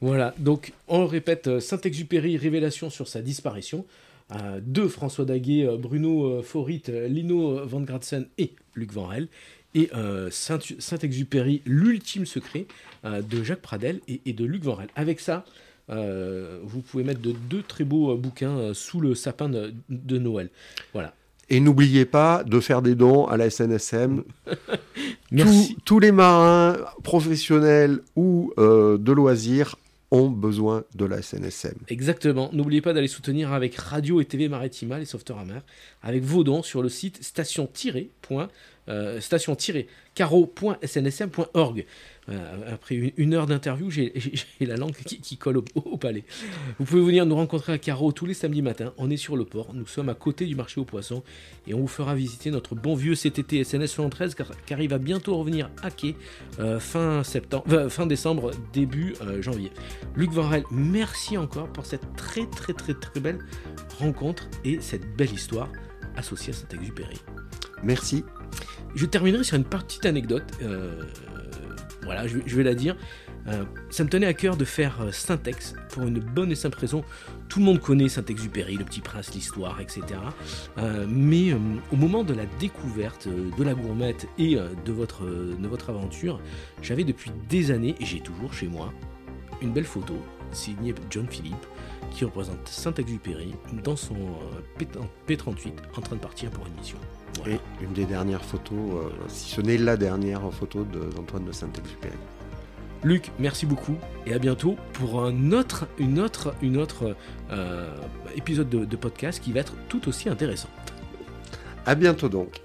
Voilà, donc on répète, euh, Saint-Exupéry, révélation sur sa disparition, euh, de François Daguet, Bruno Forit, Lino Van Gratsen et Luc Vanrel, et Saint-Exupéry, l'ultime secret, de Jacques Pradel et, et de Luc Vanrel. Avec ça, euh, vous pouvez mettre de deux très beaux euh, bouquins euh, sous le sapin de, Noël. Voilà. Et n'oubliez pas de faire des dons à la SNSM. Merci. Tous, les marins professionnels ou de loisirs ont besoin de la SNSM. Exactement. N'oubliez pas d'aller soutenir avec Radio et TV Maritima les sauveteurs à mer avec vos dons sur le site station-caro.snsm.org. Euh, après une, heure d'interview, j'ai la langue qui, colle au, palais. Vous pouvez venir nous rencontrer à Carreau tous les samedis matins. On est sur le port. Nous sommes à côté du marché aux poissons et on vous fera visiter notre bon vieux CTT SNS 73 car, il va bientôt revenir à quai euh, fin, septembre, euh, fin décembre, début janvier. Luc Vanrel, merci encore pour cette très très très très belle rencontre et cette belle histoire associée à Saint-Exupéry. Merci. Je terminerai sur une petite anecdote voilà, je, vais la dire. Euh, ça me tenait à cœur de faire euh, Syntex pour une bonne et simple raison. Tout le monde connaît Saint-Exupéry, le petit prince, l'histoire, etc. Euh, mais au moment de la découverte de la gourmette et de, votre, de votre aventure, j'avais depuis des années, et j'ai toujours chez moi, une belle photo signé John Philippe, qui représente Saint-Exupéry dans son P38 en train de partir pour une mission. Et une des dernières photos, si ce n'est la dernière photo d'Antoine de Saint-Exupéry. Luc, merci beaucoup et à bientôt pour un autre, une autre, une autre épisode de, de podcast qui va être tout aussi intéressant. À bientôt donc.